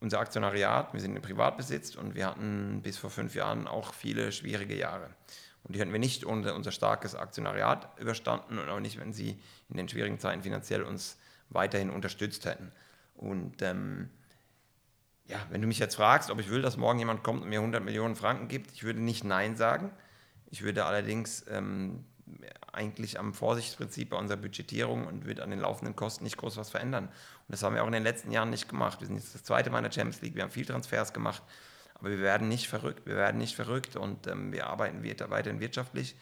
unser Aktionariat, wir sind in Privatbesitz und wir hatten bis vor fünf Jahren auch viele schwierige Jahre. Und die hätten wir nicht ohne unser starkes Aktionariat überstanden und auch nicht, wenn sie in den schwierigen Zeiten finanziell uns weiterhin unterstützt hätten. Und ähm, ja, wenn du mich jetzt fragst, ob ich will, dass morgen jemand kommt und mir 100 Millionen Franken gibt, ich würde nicht Nein sagen. Ich würde allerdings ähm, eigentlich am Vorsichtsprinzip bei unserer Budgetierung und würde an den laufenden Kosten nicht groß was verändern. Und das haben wir auch in den letzten Jahren nicht gemacht. Wir sind jetzt das zweite Mal in der Champions League, wir haben viel Transfers gemacht, aber wir werden nicht verrückt, wir werden nicht verrückt und ähm, wir arbeiten weiterhin wirtschaftlich.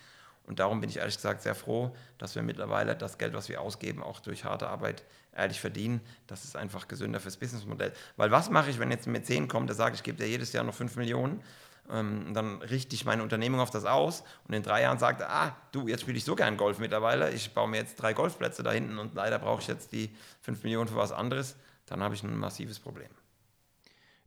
Und darum bin ich ehrlich gesagt sehr froh, dass wir mittlerweile das Geld, was wir ausgeben, auch durch harte Arbeit ehrlich verdienen. Das ist einfach gesünder fürs Businessmodell. Weil was mache ich, wenn jetzt ein Mäzen kommt, der sagt, ich gebe dir jedes Jahr noch 5 Millionen ähm, dann richte ich meine Unternehmung auf das aus und in drei Jahren sagt, ah, du, jetzt spiele ich so gern Golf mittlerweile, ich baue mir jetzt drei Golfplätze da hinten und leider brauche ich jetzt die 5 Millionen für was anderes, dann habe ich ein massives Problem.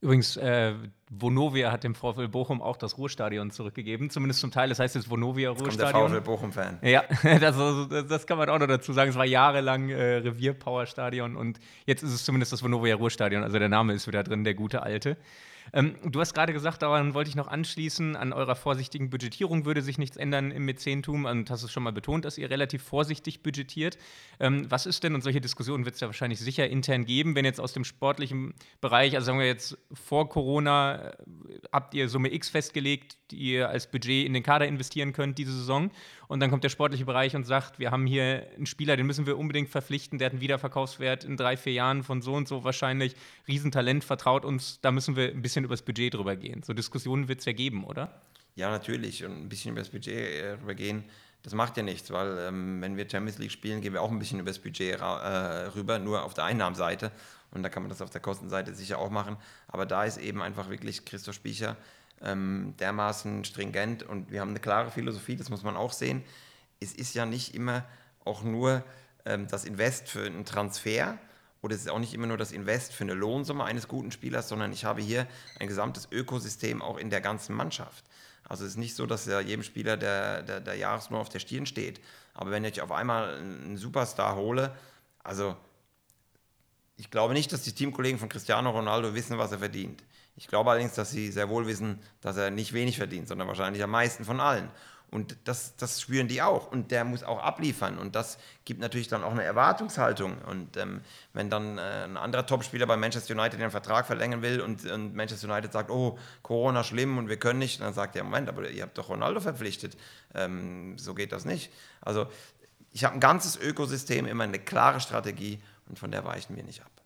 Übrigens, äh, Vonovia hat dem VfL Bochum auch das Ruhrstadion zurückgegeben, zumindest zum Teil. Das heißt jetzt Vonovia Ruhrstadion. Kommt der VfL Bochum-Fan. Ja, das, das, das, kann man auch noch dazu sagen. Es war jahrelang äh, Revier-Power-Stadion und jetzt ist es zumindest das Vonovia Ruhrstadion. Also der Name ist wieder drin, der gute alte. Ähm, du hast gerade gesagt, daran wollte ich noch anschließen, an eurer vorsichtigen Budgetierung würde sich nichts ändern im Mäzentum und hast es schon mal betont, dass ihr relativ vorsichtig budgetiert. Ähm, was ist denn, und solche Diskussionen wird es ja wahrscheinlich sicher intern geben, wenn jetzt aus dem sportlichen Bereich, also sagen wir jetzt vor Corona, äh, habt ihr Summe X festgelegt, die ihr als Budget in den Kader investieren könnt diese Saison und dann kommt der sportliche Bereich und sagt, wir haben hier einen Spieler, den müssen wir unbedingt verpflichten, der hat einen Wiederverkaufswert in drei, vier Jahren von so und so wahrscheinlich. Riesentalent, vertraut uns, da müssen wir ein bisschen übers Budget drüber gehen. So Diskussionen wird es ja geben, oder? Ja, natürlich. Und ein bisschen übers Budget äh, drüber gehen, das macht ja nichts, weil ähm, wenn wir Champions League spielen, gehen wir auch ein bisschen übers Budget äh, rüber, nur auf der Einnahmenseite. Und da kann man das auf der Kostenseite sicher auch machen. Aber da ist eben einfach wirklich Christoph Spiecher ähm, dermaßen stringent und wir haben eine klare Philosophie, das muss man auch sehen. Es ist ja nicht immer auch nur ähm, das Invest für einen Transfer oder es ist auch nicht immer nur das Invest für eine Lohnsumme eines guten Spielers, sondern ich habe hier ein gesamtes Ökosystem auch in der ganzen Mannschaft. Also es ist nicht so, dass ja jedem Spieler der, der, der Jahresnummer auf der Stirn steht. Aber wenn ich auf einmal einen Superstar hole, also ich glaube nicht, dass die Teamkollegen von Cristiano Ronaldo wissen, was er verdient. Ich glaube allerdings, dass sie sehr wohl wissen, dass er nicht wenig verdient, sondern wahrscheinlich am meisten von allen. Und das, das spüren die auch. Und der muss auch abliefern. Und das gibt natürlich dann auch eine Erwartungshaltung. Und ähm, wenn dann äh, ein anderer Topspieler bei Manchester United den Vertrag verlängern will und, und, Manchester United sagt, oh, Corona schlimm und wir können nicht, dann sagt er, Moment, aber ihr habt doch Ronaldo verpflichtet. Ähm, so geht das nicht. Also ich habe ein ganzes Ökosystem, immer eine klare Strategie und von der weichen wir nicht ab.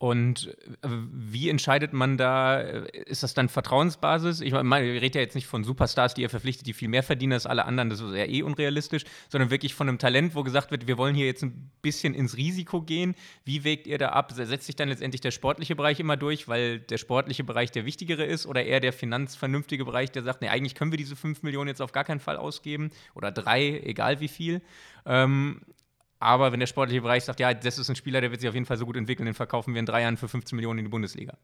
Und äh, wie entscheidet man da? Äh, ist das dann Vertrauensbasis? Ich meine, ihr redet ja jetzt nicht von Superstars, die ihr verpflichtet, die viel mehr verdienen als alle anderen, das ist ja eh unrealistisch, sondern wirklich von einem Talent, wo gesagt wird, wir wollen hier jetzt ein bisschen ins Risiko gehen. Wie wägt ihr da ab? Setzt sich dann letztendlich der sportliche Bereich immer durch, weil der sportliche Bereich der wichtigere ist oder eher der finanzvernünftige Bereich, der sagt, nee, eigentlich können wir diese 5 Millionen jetzt auf gar keinen Fall ausgeben oder drei, egal wie viel. Ähm, aber wenn der sportliche Bereich sagt, ja, das ist ein Spieler, der wird sich auf jeden Fall so gut entwickeln, den verkaufen wir in drei Jahren für 15 Millionen in die Bundesliga.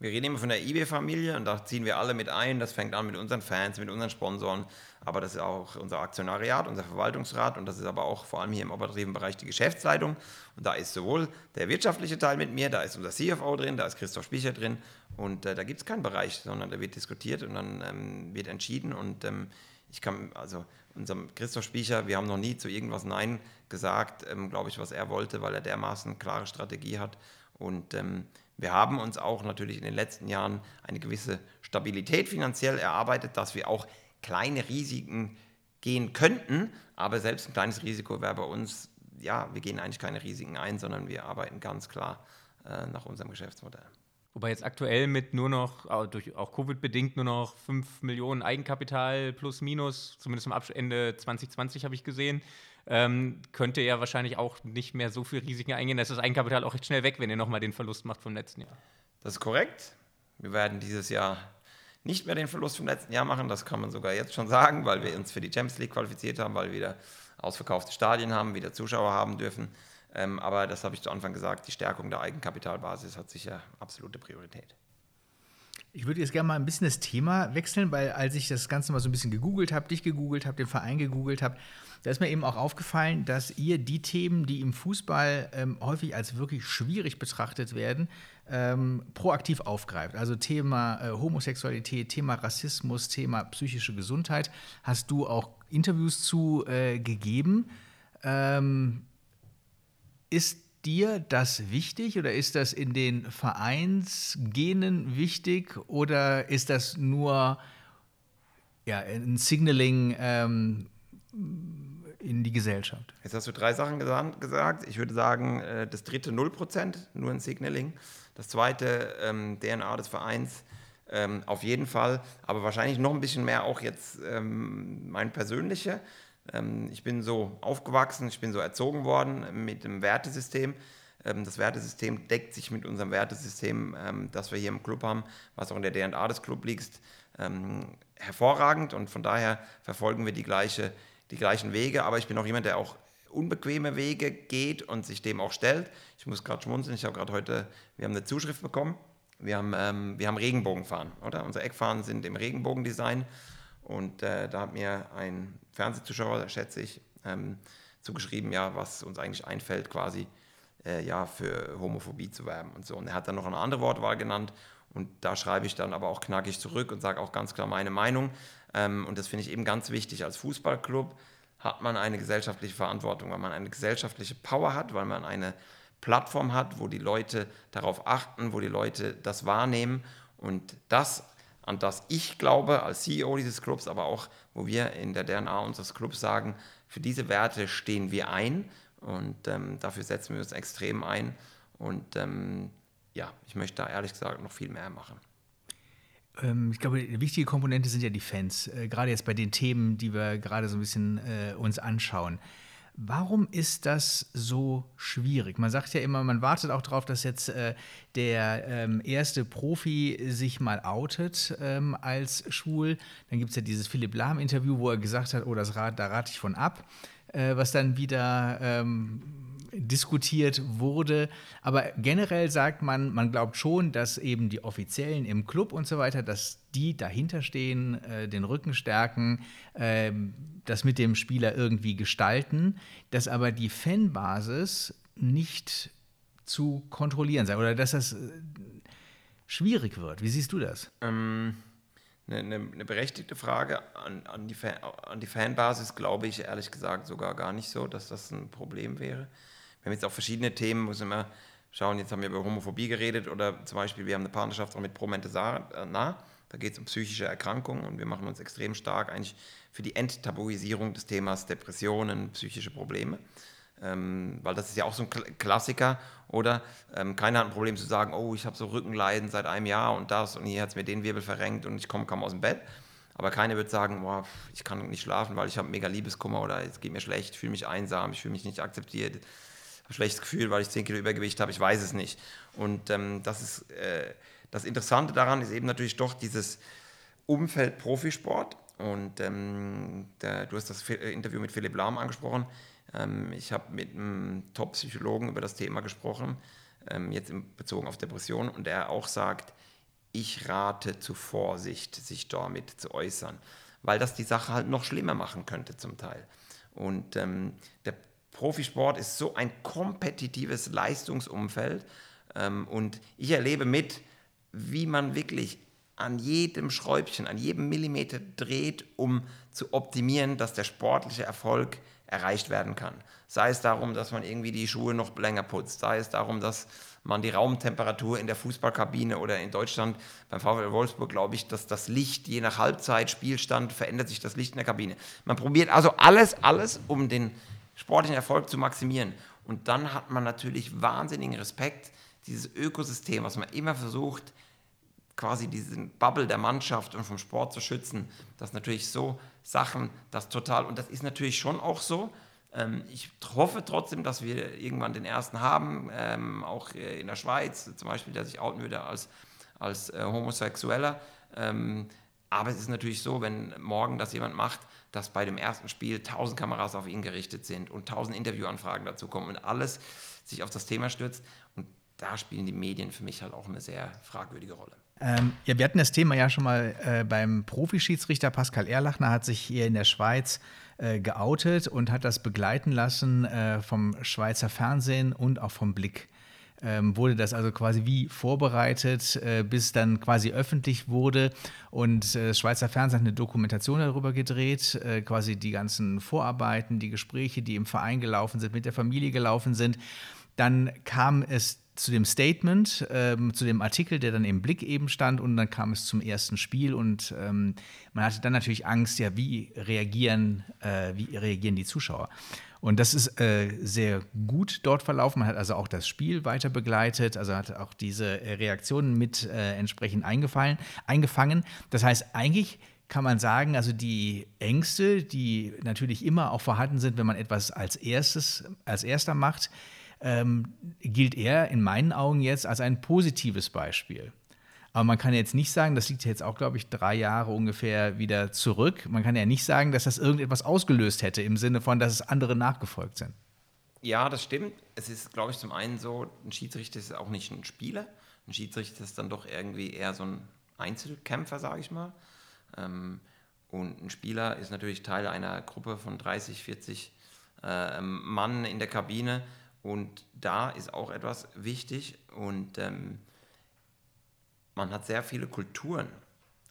Wir reden immer von der eBay-Familie und da ziehen wir alle mit ein. Das fängt an mit unseren Fans, mit unseren Sponsoren, aber das ist auch unser Aktionariat, unser Verwaltungsrat und das ist aber auch vor allem hier im operativen Bereich die Geschäftsleitung. Und da ist sowohl der wirtschaftliche Teil mit mir, da ist unser CFO drin, da ist Christoph Spicher drin und äh, da gibt es keinen Bereich, sondern da wird diskutiert und dann ähm, wird entschieden und ähm, ich kann, also unserem Christoph Spiecher, wir haben noch nie zu irgendwas Nein gesagt, ähm, glaube ich, was er wollte, weil er dermaßen klare Strategie hat. Und ähm, wir haben uns auch natürlich in den letzten Jahren eine gewisse Stabilität finanziell erarbeitet, dass wir auch kleine Risiken gehen könnten. Aber selbst ein kleines Risiko wäre bei uns, ja, wir gehen eigentlich keine Risiken ein, sondern wir arbeiten ganz klar äh, nach unserem Geschäftsmodell. Wobei jetzt aktuell mit nur noch, durch auch Covid-bedingt, nur noch 5 Millionen Eigenkapital plus minus, zumindest am Ende 2020 habe ich gesehen, ähm, könnte ja wahrscheinlich auch nicht mehr so viel Risiken eingehen. Da ist das Eigenkapital auch recht schnell weg, wenn ihr nochmal den Verlust macht vom letzten Jahr. Das ist korrekt. Wir werden dieses Jahr nicht mehr den Verlust vom letzten Jahr machen. Das kann man sogar jetzt schon sagen, weil wir uns für die Champions League qualifiziert haben, weil wir wieder ausverkaufte Stadien haben, wieder Zuschauer haben dürfen. Ähm, aber das habe ich zu Anfang gesagt, die Stärkung der Eigenkapitalbasis hat sicher absolute Priorität. Ich würde jetzt gerne mal ein bisschen das Thema wechseln, weil als ich das Ganze mal so ein bisschen gegoogelt habe, dich gegoogelt habe, den Verein gegoogelt habe, da ist mir eben auch aufgefallen, dass ihr die Themen, die im Fußball ähm, häufig als wirklich schwierig betrachtet werden, ähm, proaktiv aufgreift. Also Thema äh, Homosexualität, Thema Rassismus, Thema psychische Gesundheit. Hast du auch Interviews zu äh, gegeben? Ähm, ist dir das wichtig oder ist das in den Vereinsgenen wichtig oder ist das nur ja, ein Signaling ähm, in die Gesellschaft? Jetzt hast du drei Sachen gesagt. Ich würde sagen, äh, das dritte 0%, nur ein Signaling. Das zweite ähm, DNA des Vereins ähm, auf jeden Fall, aber wahrscheinlich noch ein bisschen mehr auch jetzt ähm, mein persönlicher. Ähm, ich bin so aufgewachsen, ich bin so erzogen worden mit dem Wertesystem. Ähm, das Wertesystem deckt sich mit unserem Wertesystem, ähm, das wir hier im Club haben, was auch in der DNA des Clubs liegt, hervorragend und von daher verfolgen wir die, gleiche, die gleichen Wege. Aber ich bin auch jemand, der auch unbequeme Wege geht und sich dem auch stellt. Ich muss gerade schmunzeln, ich habe gerade heute, wir haben eine Zuschrift bekommen. Wir haben, wir haben Regenbogenfahren, oder? Unsere Eckfahren sind im Regenbogendesign und äh, da hat mir ein Fernsehzuschauer, schätze ich, ähm, zugeschrieben, ja, was uns eigentlich einfällt, quasi äh, ja, für Homophobie zu werben und so. Und er hat dann noch eine andere Wortwahl genannt und da schreibe ich dann aber auch knackig zurück und sage auch ganz klar meine Meinung. Ähm, und das finde ich eben ganz wichtig. Als Fußballclub hat man eine gesellschaftliche Verantwortung, weil man eine gesellschaftliche Power hat, weil man eine Plattform hat, wo die Leute darauf achten, wo die Leute das wahrnehmen. Und das an das ich glaube als CEO dieses Clubs, aber auch, wo wir in der DNA unseres Clubs sagen, für diese Werte stehen wir ein und ähm, dafür setzen wir uns extrem ein. Und ähm, ja, ich möchte da ehrlich gesagt noch viel mehr machen. Ähm, ich glaube, eine wichtige Komponente sind ja die Fans, äh, gerade jetzt bei den Themen, die wir gerade so ein bisschen äh, uns anschauen. Warum ist das so schwierig? Man sagt ja immer, man wartet auch darauf, dass jetzt äh, der ähm, erste Profi sich mal outet ähm, als schwul. Dann gibt es ja dieses Philipp Lahm-Interview, wo er gesagt hat, oh, das rat, da rate ich von ab, äh, was dann wieder ähm, diskutiert wurde. Aber generell sagt man, man glaubt schon, dass eben die Offiziellen im Club und so weiter, dass die dahinter stehen, äh, den Rücken stärken, äh, das mit dem Spieler irgendwie gestalten, dass aber die Fanbasis nicht zu kontrollieren sei oder dass das äh, schwierig wird. Wie siehst du das? Ähm, eine, eine, eine, berechtigte Frage an, an, die Fan, an die Fanbasis glaube ich ehrlich gesagt sogar gar nicht so, dass das ein Problem wäre wir haben jetzt auch verschiedene Themen, muss man schauen, jetzt haben wir über Homophobie geredet oder zum Beispiel, wir haben eine Partnerschaft auch mit Pro Mentesana, da geht es um psychische Erkrankungen und wir machen uns extrem stark eigentlich für die Enttabuisierung des Themas Depressionen, psychische Probleme. ähm, weil das ist ja auch so ein Klassiker, oder? Ähm, keiner hat ein Problem zu sagen, oh, ich habe so Rückenleiden seit einem Jahr und das und hier hat es mir den Wirbel verrenkt und ich komme kaum aus dem Bett. Aber keiner wird sagen, boah, ich kann nicht schlafen, weil ich habe mega Liebeskummer oder es geht mir schlecht, ich fühle mich einsam, ich fühle mich nicht akzeptiert, ein schlechtes Gefühl, weil ich 10 Kilo Übergewicht habe, ich weiß es nicht. Und ähm, das ist äh, das Interessante daran ist eben natürlich doch dieses Umfeld Profisport. Und ähm, der, du hast das Interview mit Philipp Lahm angesprochen. Ähm, ich habe mit einem Top-Psychologen über das Thema gesprochen, ähm, jetzt in, bezogen auf Depressionen, und er auch sagt, ich rate zu Vorsicht, sich damit zu äußern, weil das die Sache halt noch schlimmer machen könnte zum Teil. Und ähm, der Profisport ist so ein kompetitives Leistungsumfeld ähm, und ich erlebe mit, wie man wirklich an jedem Schräubchen, an jedem Millimeter dreht, um zu optimieren, dass der sportliche Erfolg erreicht werden kann. Sei es darum, dass man irgendwie die Schuhe noch länger putzt, sei es darum, dass man die Raumtemperatur in der Fußballkabine oder in Deutschland beim VfL Wolfsburg, glaube ich, dass das Licht je nach Halbzeit, Spielstand verändert sich das Licht in der Kabine. Man probiert also alles, alles, um den sportlichen Erfolg zu maximieren. Und dann hat man natürlich wahnsinnigen Respekt, dieses Ökosystem, was man immer versucht, quasi diesen Bubble der Mannschaft und vom Sport zu schützen, das natürlich so Sachen, das total, und das ist natürlich schon auch so. Ähm, ich hoffe trotzdem, dass wir irgendwann den ersten haben, ähm, auch äh, in der Schweiz zum Beispiel, der sich outen würde als, als äh, Homosexueller. Ähm, aber es ist natürlich so, wenn morgen das jemand macht, dass bei dem ersten Spiel tausend Kameras auf ihn gerichtet sind und tausend Interviewanfragen dazu kommen und alles sich auf das Thema stürzt. Und da spielen die Medien für mich halt auch eine sehr fragwürdige Rolle. Ähm, ja, wir hatten das Thema ja schon mal äh, beim Profischiedsrichter Pascal Erlachner hat sich hier in der Schweiz äh, geoutet und hat das begleiten lassen äh, vom Schweizer Fernsehen und auch vom Blick. Ähm, wurde das also quasi wie vorbereitet, äh, bis dann quasi öffentlich wurde. Und äh, Schweizer Fernsehen hat eine Dokumentation darüber gedreht, äh, quasi die ganzen Vorarbeiten, die Gespräche, die im Verein gelaufen sind, mit der Familie gelaufen sind. Dann kam es zu dem Statement, ähm, zu dem Artikel, der dann im Blick eben stand und dann kam es zum ersten Spiel und ähm, man hatte dann natürlich Angst, ja, wie reagieren, äh, wie reagieren die Zuschauer? Und das ist äh, sehr gut dort verlaufen. Man hat also auch das Spiel weiter begleitet, also hat auch diese Reaktionen mit äh, entsprechend eingefallen, eingefangen. Das heißt, eigentlich kann man sagen, also die Ängste, die natürlich immer auch vorhanden sind, wenn man etwas als erstes, als erster macht, ähm, gilt er in meinen Augen jetzt als ein positives Beispiel. Aber man kann jetzt nicht sagen, das liegt jetzt auch, glaube ich, drei Jahre ungefähr wieder zurück. Man kann ja nicht sagen, dass das irgendetwas ausgelöst hätte, im Sinne von, dass es andere nachgefolgt sind. Ja, das stimmt. Es ist, glaube ich, zum einen so, ein Schiedsrichter ist auch nicht ein Spieler. Ein Schiedsrichter ist dann doch irgendwie eher so ein Einzelkämpfer, sage ich mal. Ähm, und ein Spieler ist natürlich Teil einer Gruppe von 30, 40 äh, Mann in der Kabine und da ist auch etwas wichtig und ähm, man hat sehr viele Kulturen,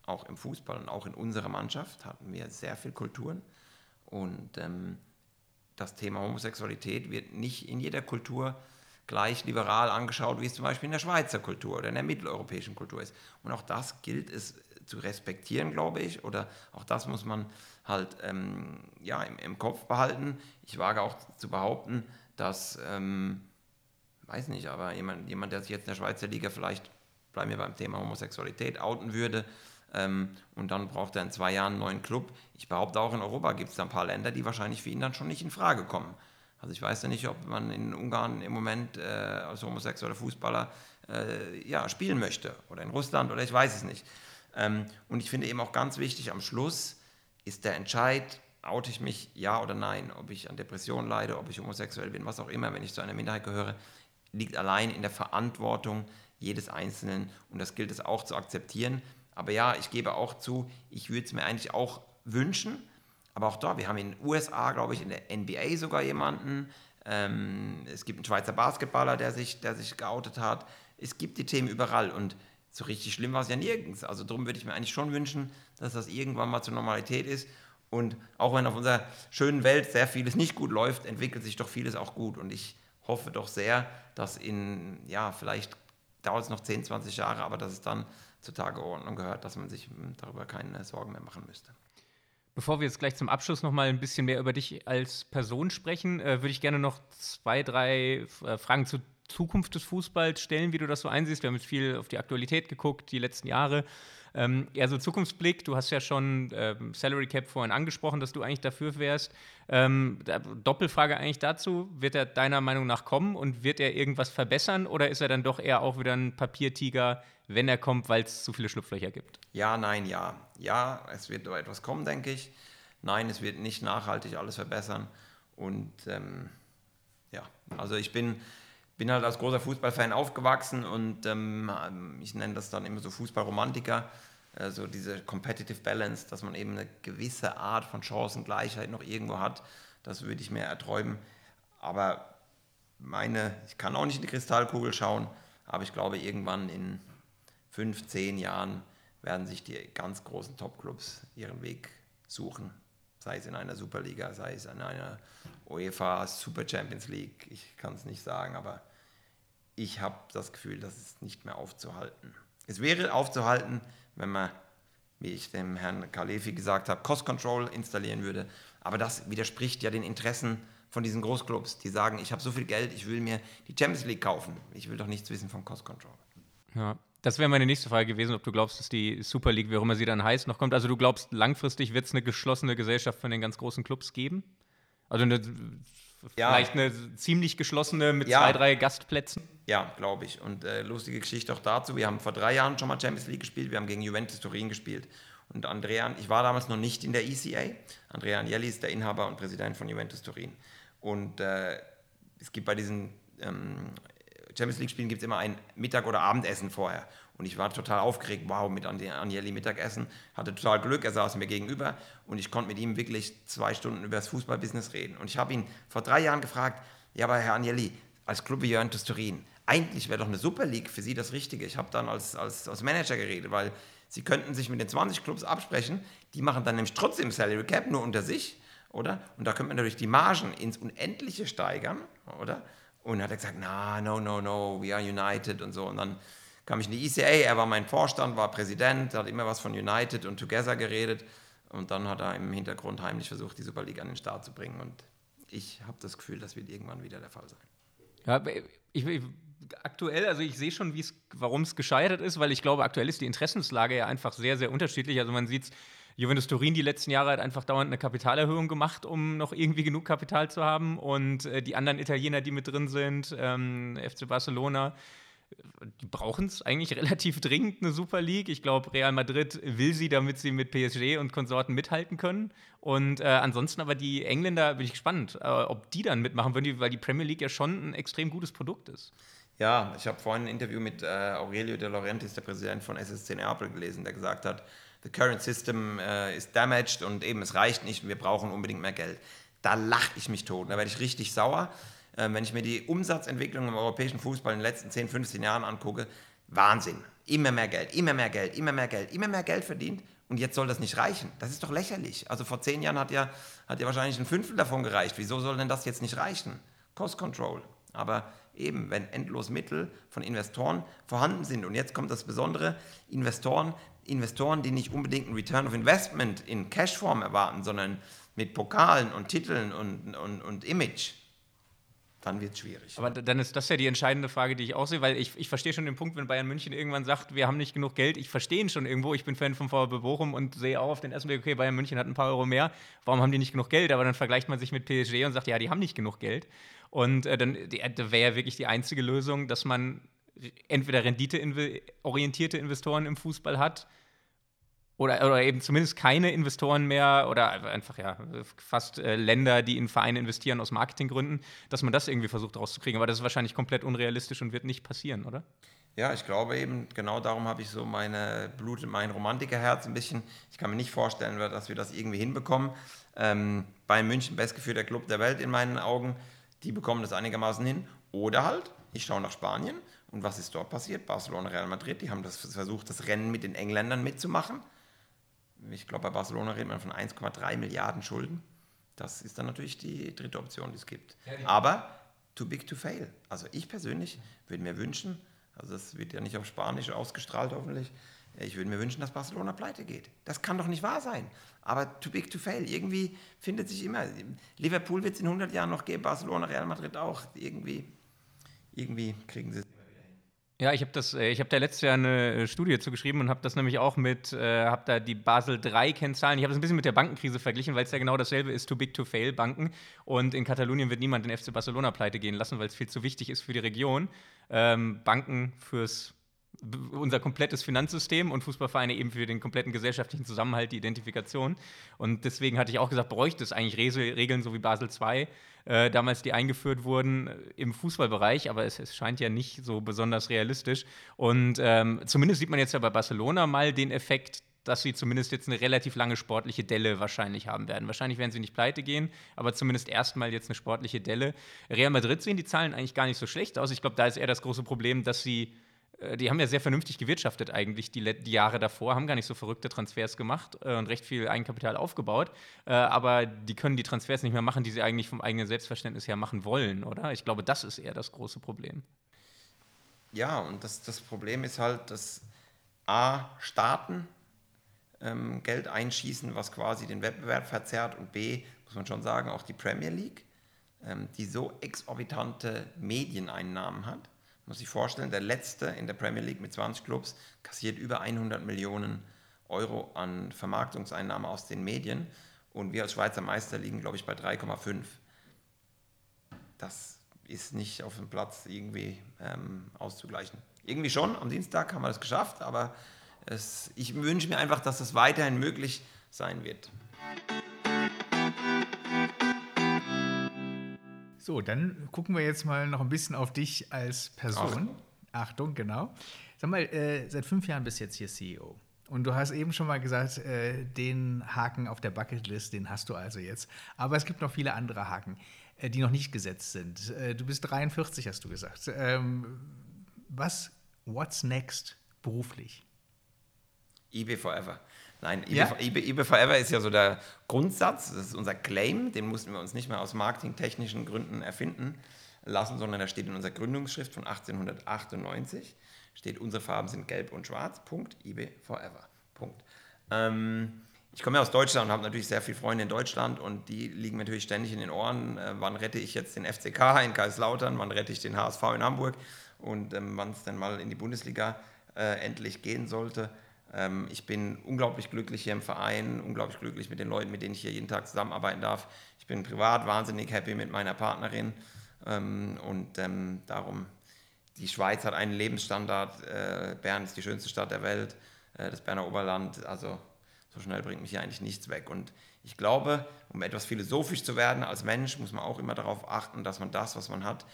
auch im Fußball und auch in unserer Mannschaft hatten wir sehr viele Kulturen. Und ähm, das Thema Homosexualität wird nicht in jeder Kultur gleich liberal angeschaut, wie es zum Beispiel in der Schweizer Kultur oder in der mitteleuropäischen Kultur ist. Und auch das gilt es zu respektieren, glaube ich, oder auch das muss man halt ähm, ja, im, im Kopf behalten. Ich wage auch zu behaupten, dass, ähm, weiß nicht, aber jemand, jemand, der sich jetzt in der Schweizer Liga vielleicht, bleiben wir beim Thema Homosexualität, outen würde ähm, und dann braucht er in zwei Jahren einen neuen Club. Ich behaupte, auch in Europa gibt es da ein paar Länder, die wahrscheinlich für ihn dann schon nicht in Frage kommen. Also ich weiß ja nicht, ob man in Ungarn im Moment äh, als homosexueller Fußballer äh, ja, spielen möchte oder in Russland oder ich weiß es nicht. Ähm, und ich finde eben auch ganz wichtig, am Schluss ist der Entscheid oute ich mich ja oder nein, ob ich an Depressionen leide, ob ich homosexuell bin, was auch immer, wenn ich zu einer Minderheit gehöre, liegt allein in der Verantwortung jedes Einzelnen und das gilt es auch zu akzeptieren. Aber ja, ich gebe auch zu, ich würde es mir eigentlich auch wünschen, aber auch da, wir haben in den USA, glaube ich, in der NBA sogar jemanden, ähm, es gibt einen Schweizer Basketballer, der sich, der sich geoutet hat, es gibt die Themen überall und so richtig schlimm war es ja nirgends. Also darum würde ich mir eigentlich schon wünschen, dass das irgendwann mal zur Normalität ist und auch wenn auf unserer schönen Welt sehr vieles nicht gut läuft, entwickelt sich doch vieles auch gut. Und ich hoffe doch sehr, dass in, ja, vielleicht dauert es noch 10, 20 Jahre, aber dass es dann zur Tagesordnung gehört, dass man sich hm, darüber keine Sorgen mehr machen müsste. Bevor wir jetzt gleich zum Abschluss noch mal ein bisschen mehr über dich als Person sprechen, äh, würde ich gerne noch zwei, drei äh, Fragen zur Zukunft des Fußballs stellen, wie du das so einsiehst. Wir haben jetzt viel auf die Aktualität geguckt, die letzten Jahre. Ähm, ja, so Zukunftsblick, du hast ja schon ähm, Salary Cap vorhin angesprochen, dass du eigentlich dafür wärst. Ähm, Doppelfrage eigentlich dazu, wird er deiner Meinung nach kommen und wird er irgendwas verbessern oder ist er dann doch eher auch wieder ein Papiertiger, wenn er kommt, weil es zu viele Schlupflöcher gibt? Ja, nein, ja. Ja, es wird etwas kommen, denke ich. Nein, es wird nicht nachhaltig alles verbessern. Und ähm, ja, also ich bin, bin halt als großer Fußballfan aufgewachsen und ähm, ich nenne das dann immer so Fußballromantiker. Also diese Competitive Balance, dass man eben eine gewisse Art von Chancengleichheit noch irgendwo hat, das würde ich mir erträumen. Aber meine, ich kann auch nicht in die Kristallkugel schauen, aber ich glaube, irgendwann in fünf, zehn Jahren werden sich die ganz großen Topclubs ihren Weg suchen. Sei es in einer Superliga, sei es in einer UEFA Super Champions League. Ich kann es nicht sagen, aber ich habe das Gefühl, das ist nicht mehr aufzuhalten. Es wäre aufzuhalten, wenn man, wie ich dem Herrn Kalefi gesagt habe, Cost Control installieren würde. Aber das widerspricht ja den Interessen von diesen Großclubs, die sagen, ich habe so viel Geld, ich will mir die Champions League kaufen. Ich will doch nichts wissen vom Cost Control. Ja, das wäre meine nächste Frage gewesen, ob du glaubst, dass die Super League, wie auch immer sie dann heißt, noch kommt. Also du glaubst, langfristig wird es eine geschlossene Gesellschaft von den ganz großen Clubs geben? Also eine, ja. vielleicht eine ziemlich geschlossene mit ja. zwei, drei Gastplätzen? Ja, glaube ich. Und äh, lustige Geschichte auch dazu. Wir haben vor drei Jahren schon mal Champions League gespielt. Wir haben gegen Juventus Turin gespielt. Und Andrea, ich war damals noch nicht in der ECA. Andrea Agnelli ist der Inhaber und Präsident von Juventus Turin. Und äh, es gibt bei diesen ähm, Champions League-Spielen gibt es immer ein Mittag- oder Abendessen vorher. Und ich war total aufgeregt, wow, mit Agnelli Mittagessen. Hatte total Glück, er saß mir gegenüber und ich konnte mit ihm wirklich zwei Stunden über das Fußballbusiness reden. Und ich habe ihn vor drei Jahren gefragt, ja, aber Herr Agnelli, als Club wie Juventus Turin, eigentlich wäre doch eine Super League für Sie das Richtige. Ich habe dann als, als, als Manager geredet, weil Sie könnten sich mit den 20 Clubs absprechen, die machen dann nämlich trotzdem Salary Cap, nur unter sich, oder? Und da könnte man natürlich die Margen ins Unendliche steigern, oder? Und hat er gesagt, na, no, no, no, we are united und so. Und dann kam ich in die ECA, er war mein Vorstand, war Präsident, hat immer was von United und Together geredet. Und dann hat er im Hintergrund heimlich versucht, die Super League an den Start zu bringen. Und ich habe das Gefühl, das wird irgendwann wieder der Fall sein. Ja, ich, ich aktuell, also ich sehe schon, warum es gescheitert ist, weil ich glaube, aktuell ist die Interessenslage ja einfach sehr, sehr unterschiedlich. Also man sieht es Juventus Turin die letzten Jahre hat einfach dauernd eine Kapitalerhöhung gemacht, um noch irgendwie genug Kapital zu haben. Und äh, die anderen Italiener, die mit drin sind, ähm, FC Barcelona, die brauchen es eigentlich relativ dringend, eine Super League. Ich glaube, Real Madrid will sie, damit sie mit PSG und Konsorten mithalten können. Und äh, ansonsten aber die Engländer, bin ich gespannt, äh, ob die dann mitmachen würden, weil die Premier League ja schon ein extrem gutes Produkt ist. Ja, ich habe vorhin ein Interview mit äh, Aurelio De Laurentiis, der Präsident von SSC Neapel, gelesen, der gesagt hat, the current system uh, is damaged und eben es reicht nicht, wir brauchen unbedingt mehr Geld. Da lache ich mich tot, da werde ich richtig sauer. Äh, wenn ich mir die Umsatzentwicklung im europäischen Fußball in den letzten 10, 15 Jahren angucke, Wahnsinn. Immer mehr Geld, immer mehr Geld, immer mehr Geld, immer mehr Geld verdient und jetzt soll das nicht reichen. Das ist doch lächerlich. Also vor zehn Jahren hat ja, hat ja wahrscheinlich ein Fünftel davon gereicht. Wieso soll denn das jetzt nicht reichen? Cost Control. Aber eben, wenn endlos Mittel von Investoren vorhanden sind. Und jetzt kommt das Besondere, Investoren, Investoren, die nicht unbedingt einen Return of Investment in Cashform erwarten, sondern mit Pokalen und Titeln und, und, und Image, dann wird es schwierig. Aber dann ist das ja die entscheidende Frage, die ich auch sehe, weil ich, ich verstehe schon den Punkt, wenn Bayern München irgendwann sagt, wir haben nicht genug Geld. Ich verstehe ihn schon irgendwo. Ich bin Fan von VfB Bochum und sehe auch auf den ersten Blick, okay, Bayern München hat ein paar Euro mehr. Warum haben die nicht genug Geld? Aber dann vergleicht man sich mit PSG und sagt, ja, die haben nicht genug Geld. Und äh, dann wäre ja wirklich die einzige Lösung, dass man entweder renditeorientierte Investoren im Fußball hat oder, oder eben zumindest keine Investoren mehr oder einfach ja fast äh, Länder, die in Vereine investieren aus Marketinggründen, dass man das irgendwie versucht rauszukriegen. Aber das ist wahrscheinlich komplett unrealistisch und wird nicht passieren, oder? Ja, ich glaube eben, genau darum habe ich so meine Blut, mein Romantikerherz ein bisschen. Ich kann mir nicht vorstellen, dass wir das irgendwie hinbekommen. Ähm, Bayern München, bestgeführter Club der Welt in meinen Augen, die bekommen das einigermaßen hin. Oder halt, ich schaue nach Spanien und was ist dort passiert? Barcelona, Real Madrid, die haben das versucht, das Rennen mit den Engländern mitzumachen ich glaube, bei Barcelona redet man von 1,3 Milliarden Schulden. Das ist dann natürlich die dritte Option, die es gibt. Aber too big to fail. Also ich persönlich würde mir wünschen, also das wird ja nicht auf Spanisch ausgestrahlt hoffentlich, ich würde mir wünschen, dass Barcelona pleite geht. Das kann doch nicht wahr sein. Aber too big to fail. Irgendwie findet sich immer. Liverpool wird es in 100 Jahren noch geben, Barcelona, Real Madrid auch. Irgendwie, irgendwie kriegen sie es. Ja, ich habe das, äh, ich habe da letztes Jahr eine äh, Studie zugeschrieben und habe das nämlich auch mit, äh, habe da die Basel 3 Kennzahlen. Ich habe das ein bisschen mit der Bankenkrise verglichen, weil es ja genau dasselbe ist, too big to fail Banken. Und in Katalonien wird niemand den FC Barcelona pleite gehen lassen, weil es viel zu wichtig ist für die Region. Ähm, Banken fürs unser komplettes Finanzsystem und Fußballvereine eben für den kompletten gesellschaftlichen Zusammenhalt, die Identifikation. Und deswegen hatte ich auch gesagt, bräuchte es eigentlich Regeln so wie Basel II, äh, damals die eingeführt wurden äh, im Fußballbereich, aber es, es, scheint ja nicht so besonders realistisch. Und ähm, zumindest sieht man jetzt ja bei Barcelona mal den Effekt, dass sie zumindest jetzt eine relativ lange sportliche Delle wahrscheinlich haben werden. Wahrscheinlich werden sie nicht pleite gehen, aber zumindest erstmal jetzt eine sportliche Delle. Real Madrid sehen die Zahlen eigentlich gar nicht so schlecht aus. Ich glaube, da ist eher das große Problem, dass sie die haben ja sehr vernünftig gewirtschaftet eigentlich die, die, Jahre davor, haben gar nicht so verrückte Transfers gemacht äh, und recht viel Eigenkapital aufgebaut. Äh, aber die können die Transfers nicht mehr machen, die sie eigentlich vom eigenen Selbstverständnis her machen wollen, oder? Ich glaube, das ist eher das große Problem. Ja, und das, das Problem ist halt, dass A, Staaten ähm, Geld einschießen, was quasi den Wettbewerb verzerrt, und B, muss man schon sagen, auch die Premier League, ähm, die so exorbitante Medieneinnahmen hat muss sich vorstellen, der letzte in der Premier League mit 20 Clubs kassiert über 100 Millionen Euro an Vermarktungseinnahmen aus den Medien und wir als Schweizer Meister liegen, glaube ich, bei 3,5. Das ist nicht auf dem Platz irgendwie ähm, auszugleichen. Irgendwie schon, am Dienstag haben wir das geschafft, aber es, ich wünsche mir einfach, dass das weiterhin möglich sein wird. So, dann gucken wir jetzt mal noch ein bisschen auf dich als Person. Achtung, Achtung genau. Sag mal, äh, seit fünf Jahren bist du jetzt hier CEO. Und du hast eben schon mal gesagt, äh, den Haken auf der Bucketlist, den hast du also jetzt. Aber es gibt noch viele andere Haken, äh, die noch nicht gesetzt sind. Äh, du bist 43, hast du gesagt. Ähm, was, what's next beruflich? eBay Forever. Nein, ja? eBay, eBay, Forever ist ja so der Grundsatz, das ist unser Claim, den mussten wir uns nicht mehr aus marketingtechnischen Gründen erfinden lassen, sondern der steht in unserer Gründungsschrift von 1898, steht, unsere Farben sind gelb und schwarz, Punkt, eBay Forever, Punkt. Ähm, ich komme ja aus Deutschland und habe natürlich sehr viele Freunde in Deutschland und die liegen mir natürlich ständig in den Ohren. Äh, wann rette ich jetzt den FCK in Kaiserslautern? Wann rette ich den HSV in Hamburg? Und ähm, wann es dann mal in die Bundesliga äh, endlich gehen sollte. Ähm, ich bin unglaublich glücklich hier im Verein, unglaublich glücklich mit den Leuten, mit denen ich hier jeden Tag zusammenarbeiten darf. Ich bin privat wahnsinnig happy mit meiner Partnerin ähm, und ähm, darum, die Schweiz hat einen Lebensstandard. Äh, Bern ist die schönste Stadt der Welt, äh, das Berner Oberland, also so schnell bringt mich hier eigentlich nichts weg. Und ich glaube, um etwas philosophisch zu werden als Mensch, muss man auch immer darauf achten, dass man das, was man hat,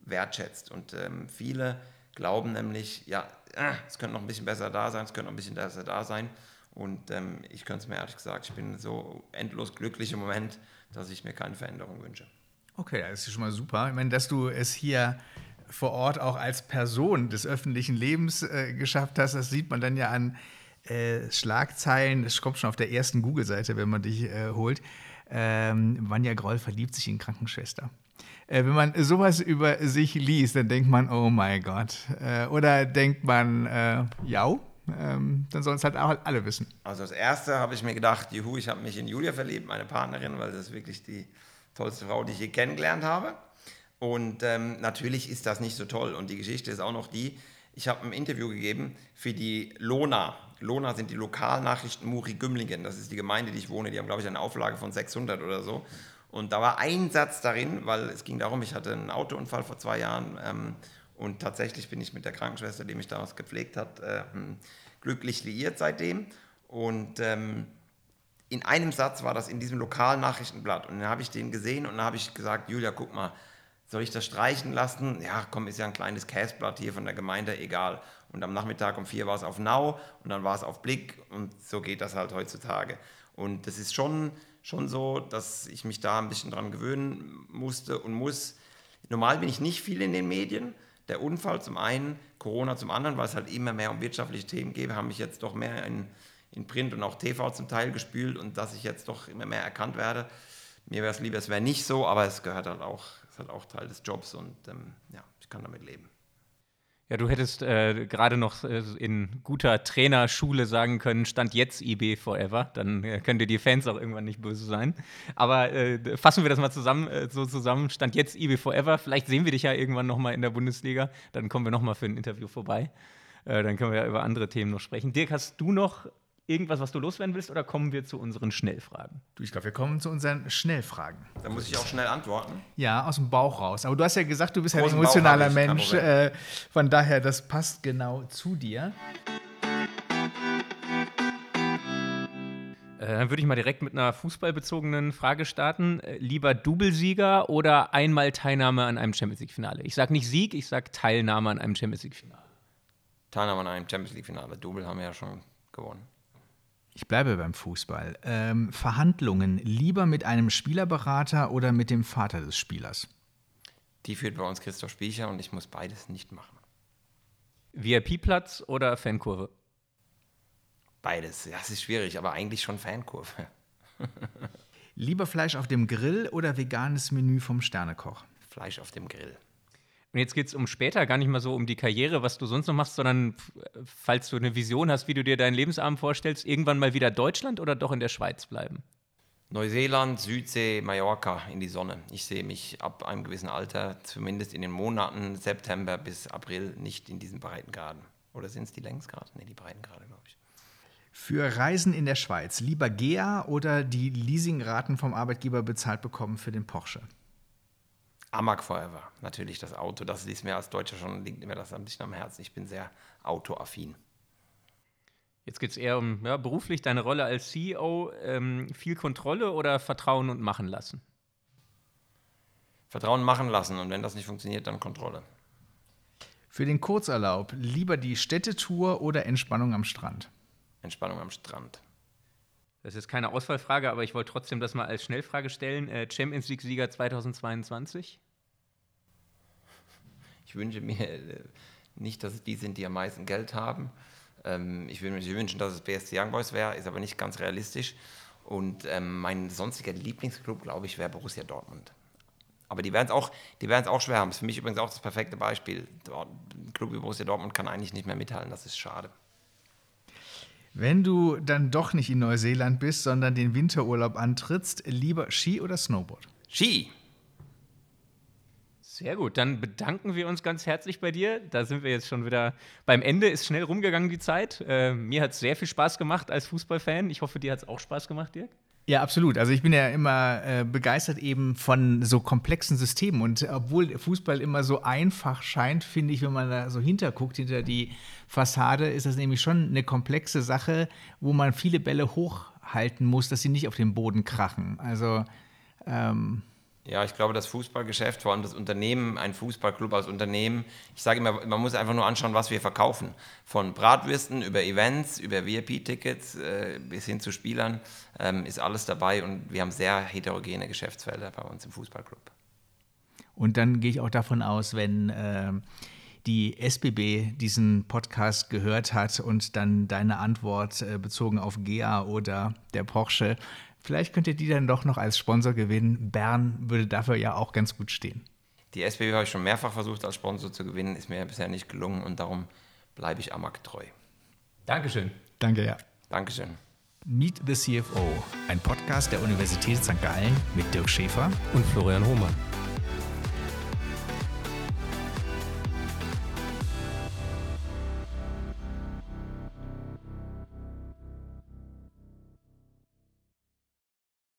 wertschätzt. Und viele glauben nämlich, ja, äh, es könnte noch ein bisschen besser da sein, es könnte noch ein bisschen besser da sein. Und ähm, ich könnte es mir ehrlich gesagt, ich bin so endlos glücklich im Moment, dass ich mir keine Veränderung wünsche. Okay, das ist schon mal super. Ich meine, dass du es hier vor Ort auch als Person des öffentlichen Lebens äh, geschafft hast, das sieht man dann ja an äh, Schlagzeilen. Das kommt schon auf der ersten Google-Seite, wenn man dich äh, holt. Ähm, Vanja Groll verliebt sich in Krankenschwester. Äh, wenn man sowas über sich liest, dann denkt man, oh mein Gott. Äh, oder denkt man, äh, ja, ähm, dann sollen es halt auch alle wissen. Also das Erste habe ich mir gedacht, juhu, ich habe mich in Julia verliebt, meine Partnerin, weil das ist wirklich die tollste Frau, die ich je kennengelernt habe. Und ähm, natürlich ist das nicht so toll. Und die Geschichte ist auch noch die, ich habe ein Interview gegeben für die Lona. Lona sind die Lokalnachrichten Muri Gümlingen. Das ist die Gemeinde, die ich wohne. Die haben, glaube ich, eine Auflage von 600 oder so. Und da war ein Satz darin, weil es ging darum, ich hatte einen Autounfall vor zwei Jahren ähm, und tatsächlich bin ich mit der Krankenschwester, die mich damals gepflegt hat, äh, glücklich liiert seitdem. Und ähm, in einem Satz war das in diesem lokalen Nachrichtenblatt und dann habe ich den gesehen und dann habe ich gesagt, Julia, guck mal, soll ich das streichen lassen? Ja, komm, ist ja ein kleines Käseblatt hier von der Gemeinde, egal. Und am Nachmittag um vier war es auf Now und dann war es auf Blick und so geht das halt heutzutage. Und das ist schon schon so, dass ich mich da ein bisschen dran gewöhnen musste und muss. Normal bin ich nicht viel in den Medien. Der Unfall zum einen, Corona zum anderen, weil es halt immer mehr um wirtschaftliche Themen geht, haben mich jetzt doch mehr in, in Print und auch TV zum Teil gespült und dass ich jetzt doch immer mehr erkannt werde. Mir wäre es lieber, es wäre nicht so, aber es gehört halt auch, ist halt auch Teil des Jobs und ähm, ja, ich kann damit leben. Ja, du hättest äh, gerade noch äh, in guter Trainerschule sagen können, stand jetzt IB forever. Dann äh, können dir die Fans auch irgendwann nicht böse sein. Aber äh, fassen wir das mal zusammen, äh, so zusammen. Stand jetzt IB forever. Vielleicht sehen wir dich ja irgendwann noch mal in der Bundesliga. Dann kommen wir noch mal für ein Interview vorbei. Äh, dann können wir ja über andere Themen noch sprechen. Dirk, hast du noch irgendwas, was du loswerden willst, oder kommen wir zu unseren Schnellfragen? Du, ich glaube, wir kommen zu unseren Schnellfragen. Da muss ich auch schnell antworten. Ja, aus dem Bauch raus. Aber du hast ja gesagt, du bist ja ein emotionaler ich, Mensch. Äh, von daher, das passt genau zu dir. Äh, dann würde ich mal direkt mit einer fußballbezogenen Frage starten. Äh, lieber Doublesieger oder einmal Teilnahme an einem Champions League-Finale? Ich sage nicht Sieg, ich sage Teilnahme an einem Champions League-Finale. Teilnahme an einem Champions League-Finale. Double haben wir ja schon gewonnen. Ich bleibe beim Fußball. Ähm, Verhandlungen lieber mit einem Spielerberater oder mit dem Vater des Spielers? Die führt bei uns Christoph Spiecher und ich muss beides nicht machen. VIP-Platz oder Fankurve? Beides. Ja, es ist schwierig, aber eigentlich schon Fankurve. Lieber Fleisch auf dem Grill oder veganes Menü vom Sternekoch? Fleisch auf dem Grill. Und jetzt geht es um später, gar nicht mal so um die Karriere, was du sonst noch machst, sondern falls du eine Vision hast, wie du dir deinen Lebensabend vorstellst, irgendwann mal wieder Deutschland oder doch in der Schweiz bleiben? Neuseeland, Südsee, Mallorca in die Sonne. Ich sehe mich ab einem gewissen Alter, zumindest in den Monaten September bis April, nicht in diesen Breitengraden. Oder sind es die Längsgrade? Ne, die Breitengrade, glaube ich. Für Reisen in der Schweiz lieber GEA oder die Leasingraten vom Arbeitgeber bezahlt bekommen für den Porsche? Amag Forever, natürlich das Auto. Das ist mir als Deutscher schon, liegt mir das ein bisschen am Herzen. Ich bin sehr autoaffin. Jetzt geht es eher um ja, beruflich deine Rolle als CEO, ähm, viel Kontrolle oder Vertrauen und machen lassen? Vertrauen machen lassen und wenn das nicht funktioniert, dann Kontrolle. Für den Kurzurlaub lieber die Städtetour oder Entspannung am Strand? Entspannung am Strand. Das ist keine Auswahlfrage, aber ich wollte trotzdem das mal als Schnellfrage stellen. Äh, Champions League-Sieger 2022? Ich wünsche mir äh, nicht, dass es die sind, die am meisten Geld haben. Ähm, ich würde mir wünschen, dass es BSC Young Boys wäre, ist aber nicht ganz realistisch. Und ähm, mein sonstiger Lieblingsclub, glaube ich, wäre Borussia Dortmund. Aber die werden es auch, auch schwer haben. Das ist für mich übrigens auch das perfekte Beispiel. Ein Club wie Borussia Dortmund kann eigentlich nicht mehr mithalten. Das ist schade. Wenn du dann doch nicht in Neuseeland bist, sondern den Winterurlaub antrittst, lieber Ski oder Snowboard? Ski! Sehr gut, dann bedanken wir uns ganz herzlich bei dir. Da sind wir jetzt schon wieder beim Ende. Ist schnell rumgegangen die Zeit. Äh, mir hat es sehr viel Spaß gemacht als Fußballfan. Ich hoffe, dir hat es auch Spaß gemacht, Dirk. Ja, absolut. Also ich bin ja immer äh, begeistert eben von so komplexen Systemen. Und obwohl Fußball immer so einfach scheint, finde ich, wenn man da so hinterguckt, hinter die Fassade, ist das nämlich schon eine komplexe Sache, wo man viele Bälle hochhalten muss, dass sie nicht auf den Boden krachen. Also ähm, Ja, ich glaube, das Fußballgeschäft, vor allem das Unternehmen, ein Fußballclub als Unternehmen, ich sage immer, man muss einfach nur anschauen, was wir verkaufen. Von Bratwürsten über Events, über VIP-Tickets äh, bis hin zu Spielern ähm, ist alles dabei und wir haben sehr heterogene Geschäftsfelder bei uns im Fußballclub. Und dann gehe ich auch davon aus, wenn ähm, die SBB diesen Podcast gehört hat und dann deine Antwort äh, bezogen auf GEA oder der Porsche, vielleicht könnt ihr die dann doch noch als Sponsor gewinnen. Bern würde dafür ja auch ganz gut stehen. Die SBB habe ich schon mehrfach versucht als Sponsor zu gewinnen, ist mir bisher nicht gelungen und darum bleibe ich Amag treu. Dankeschön. Danke, ja. Dankeschön. Meet the CFO, ein Podcast der Universität St. Gallen mit Dirk Schäfer Und Florian Hohmann.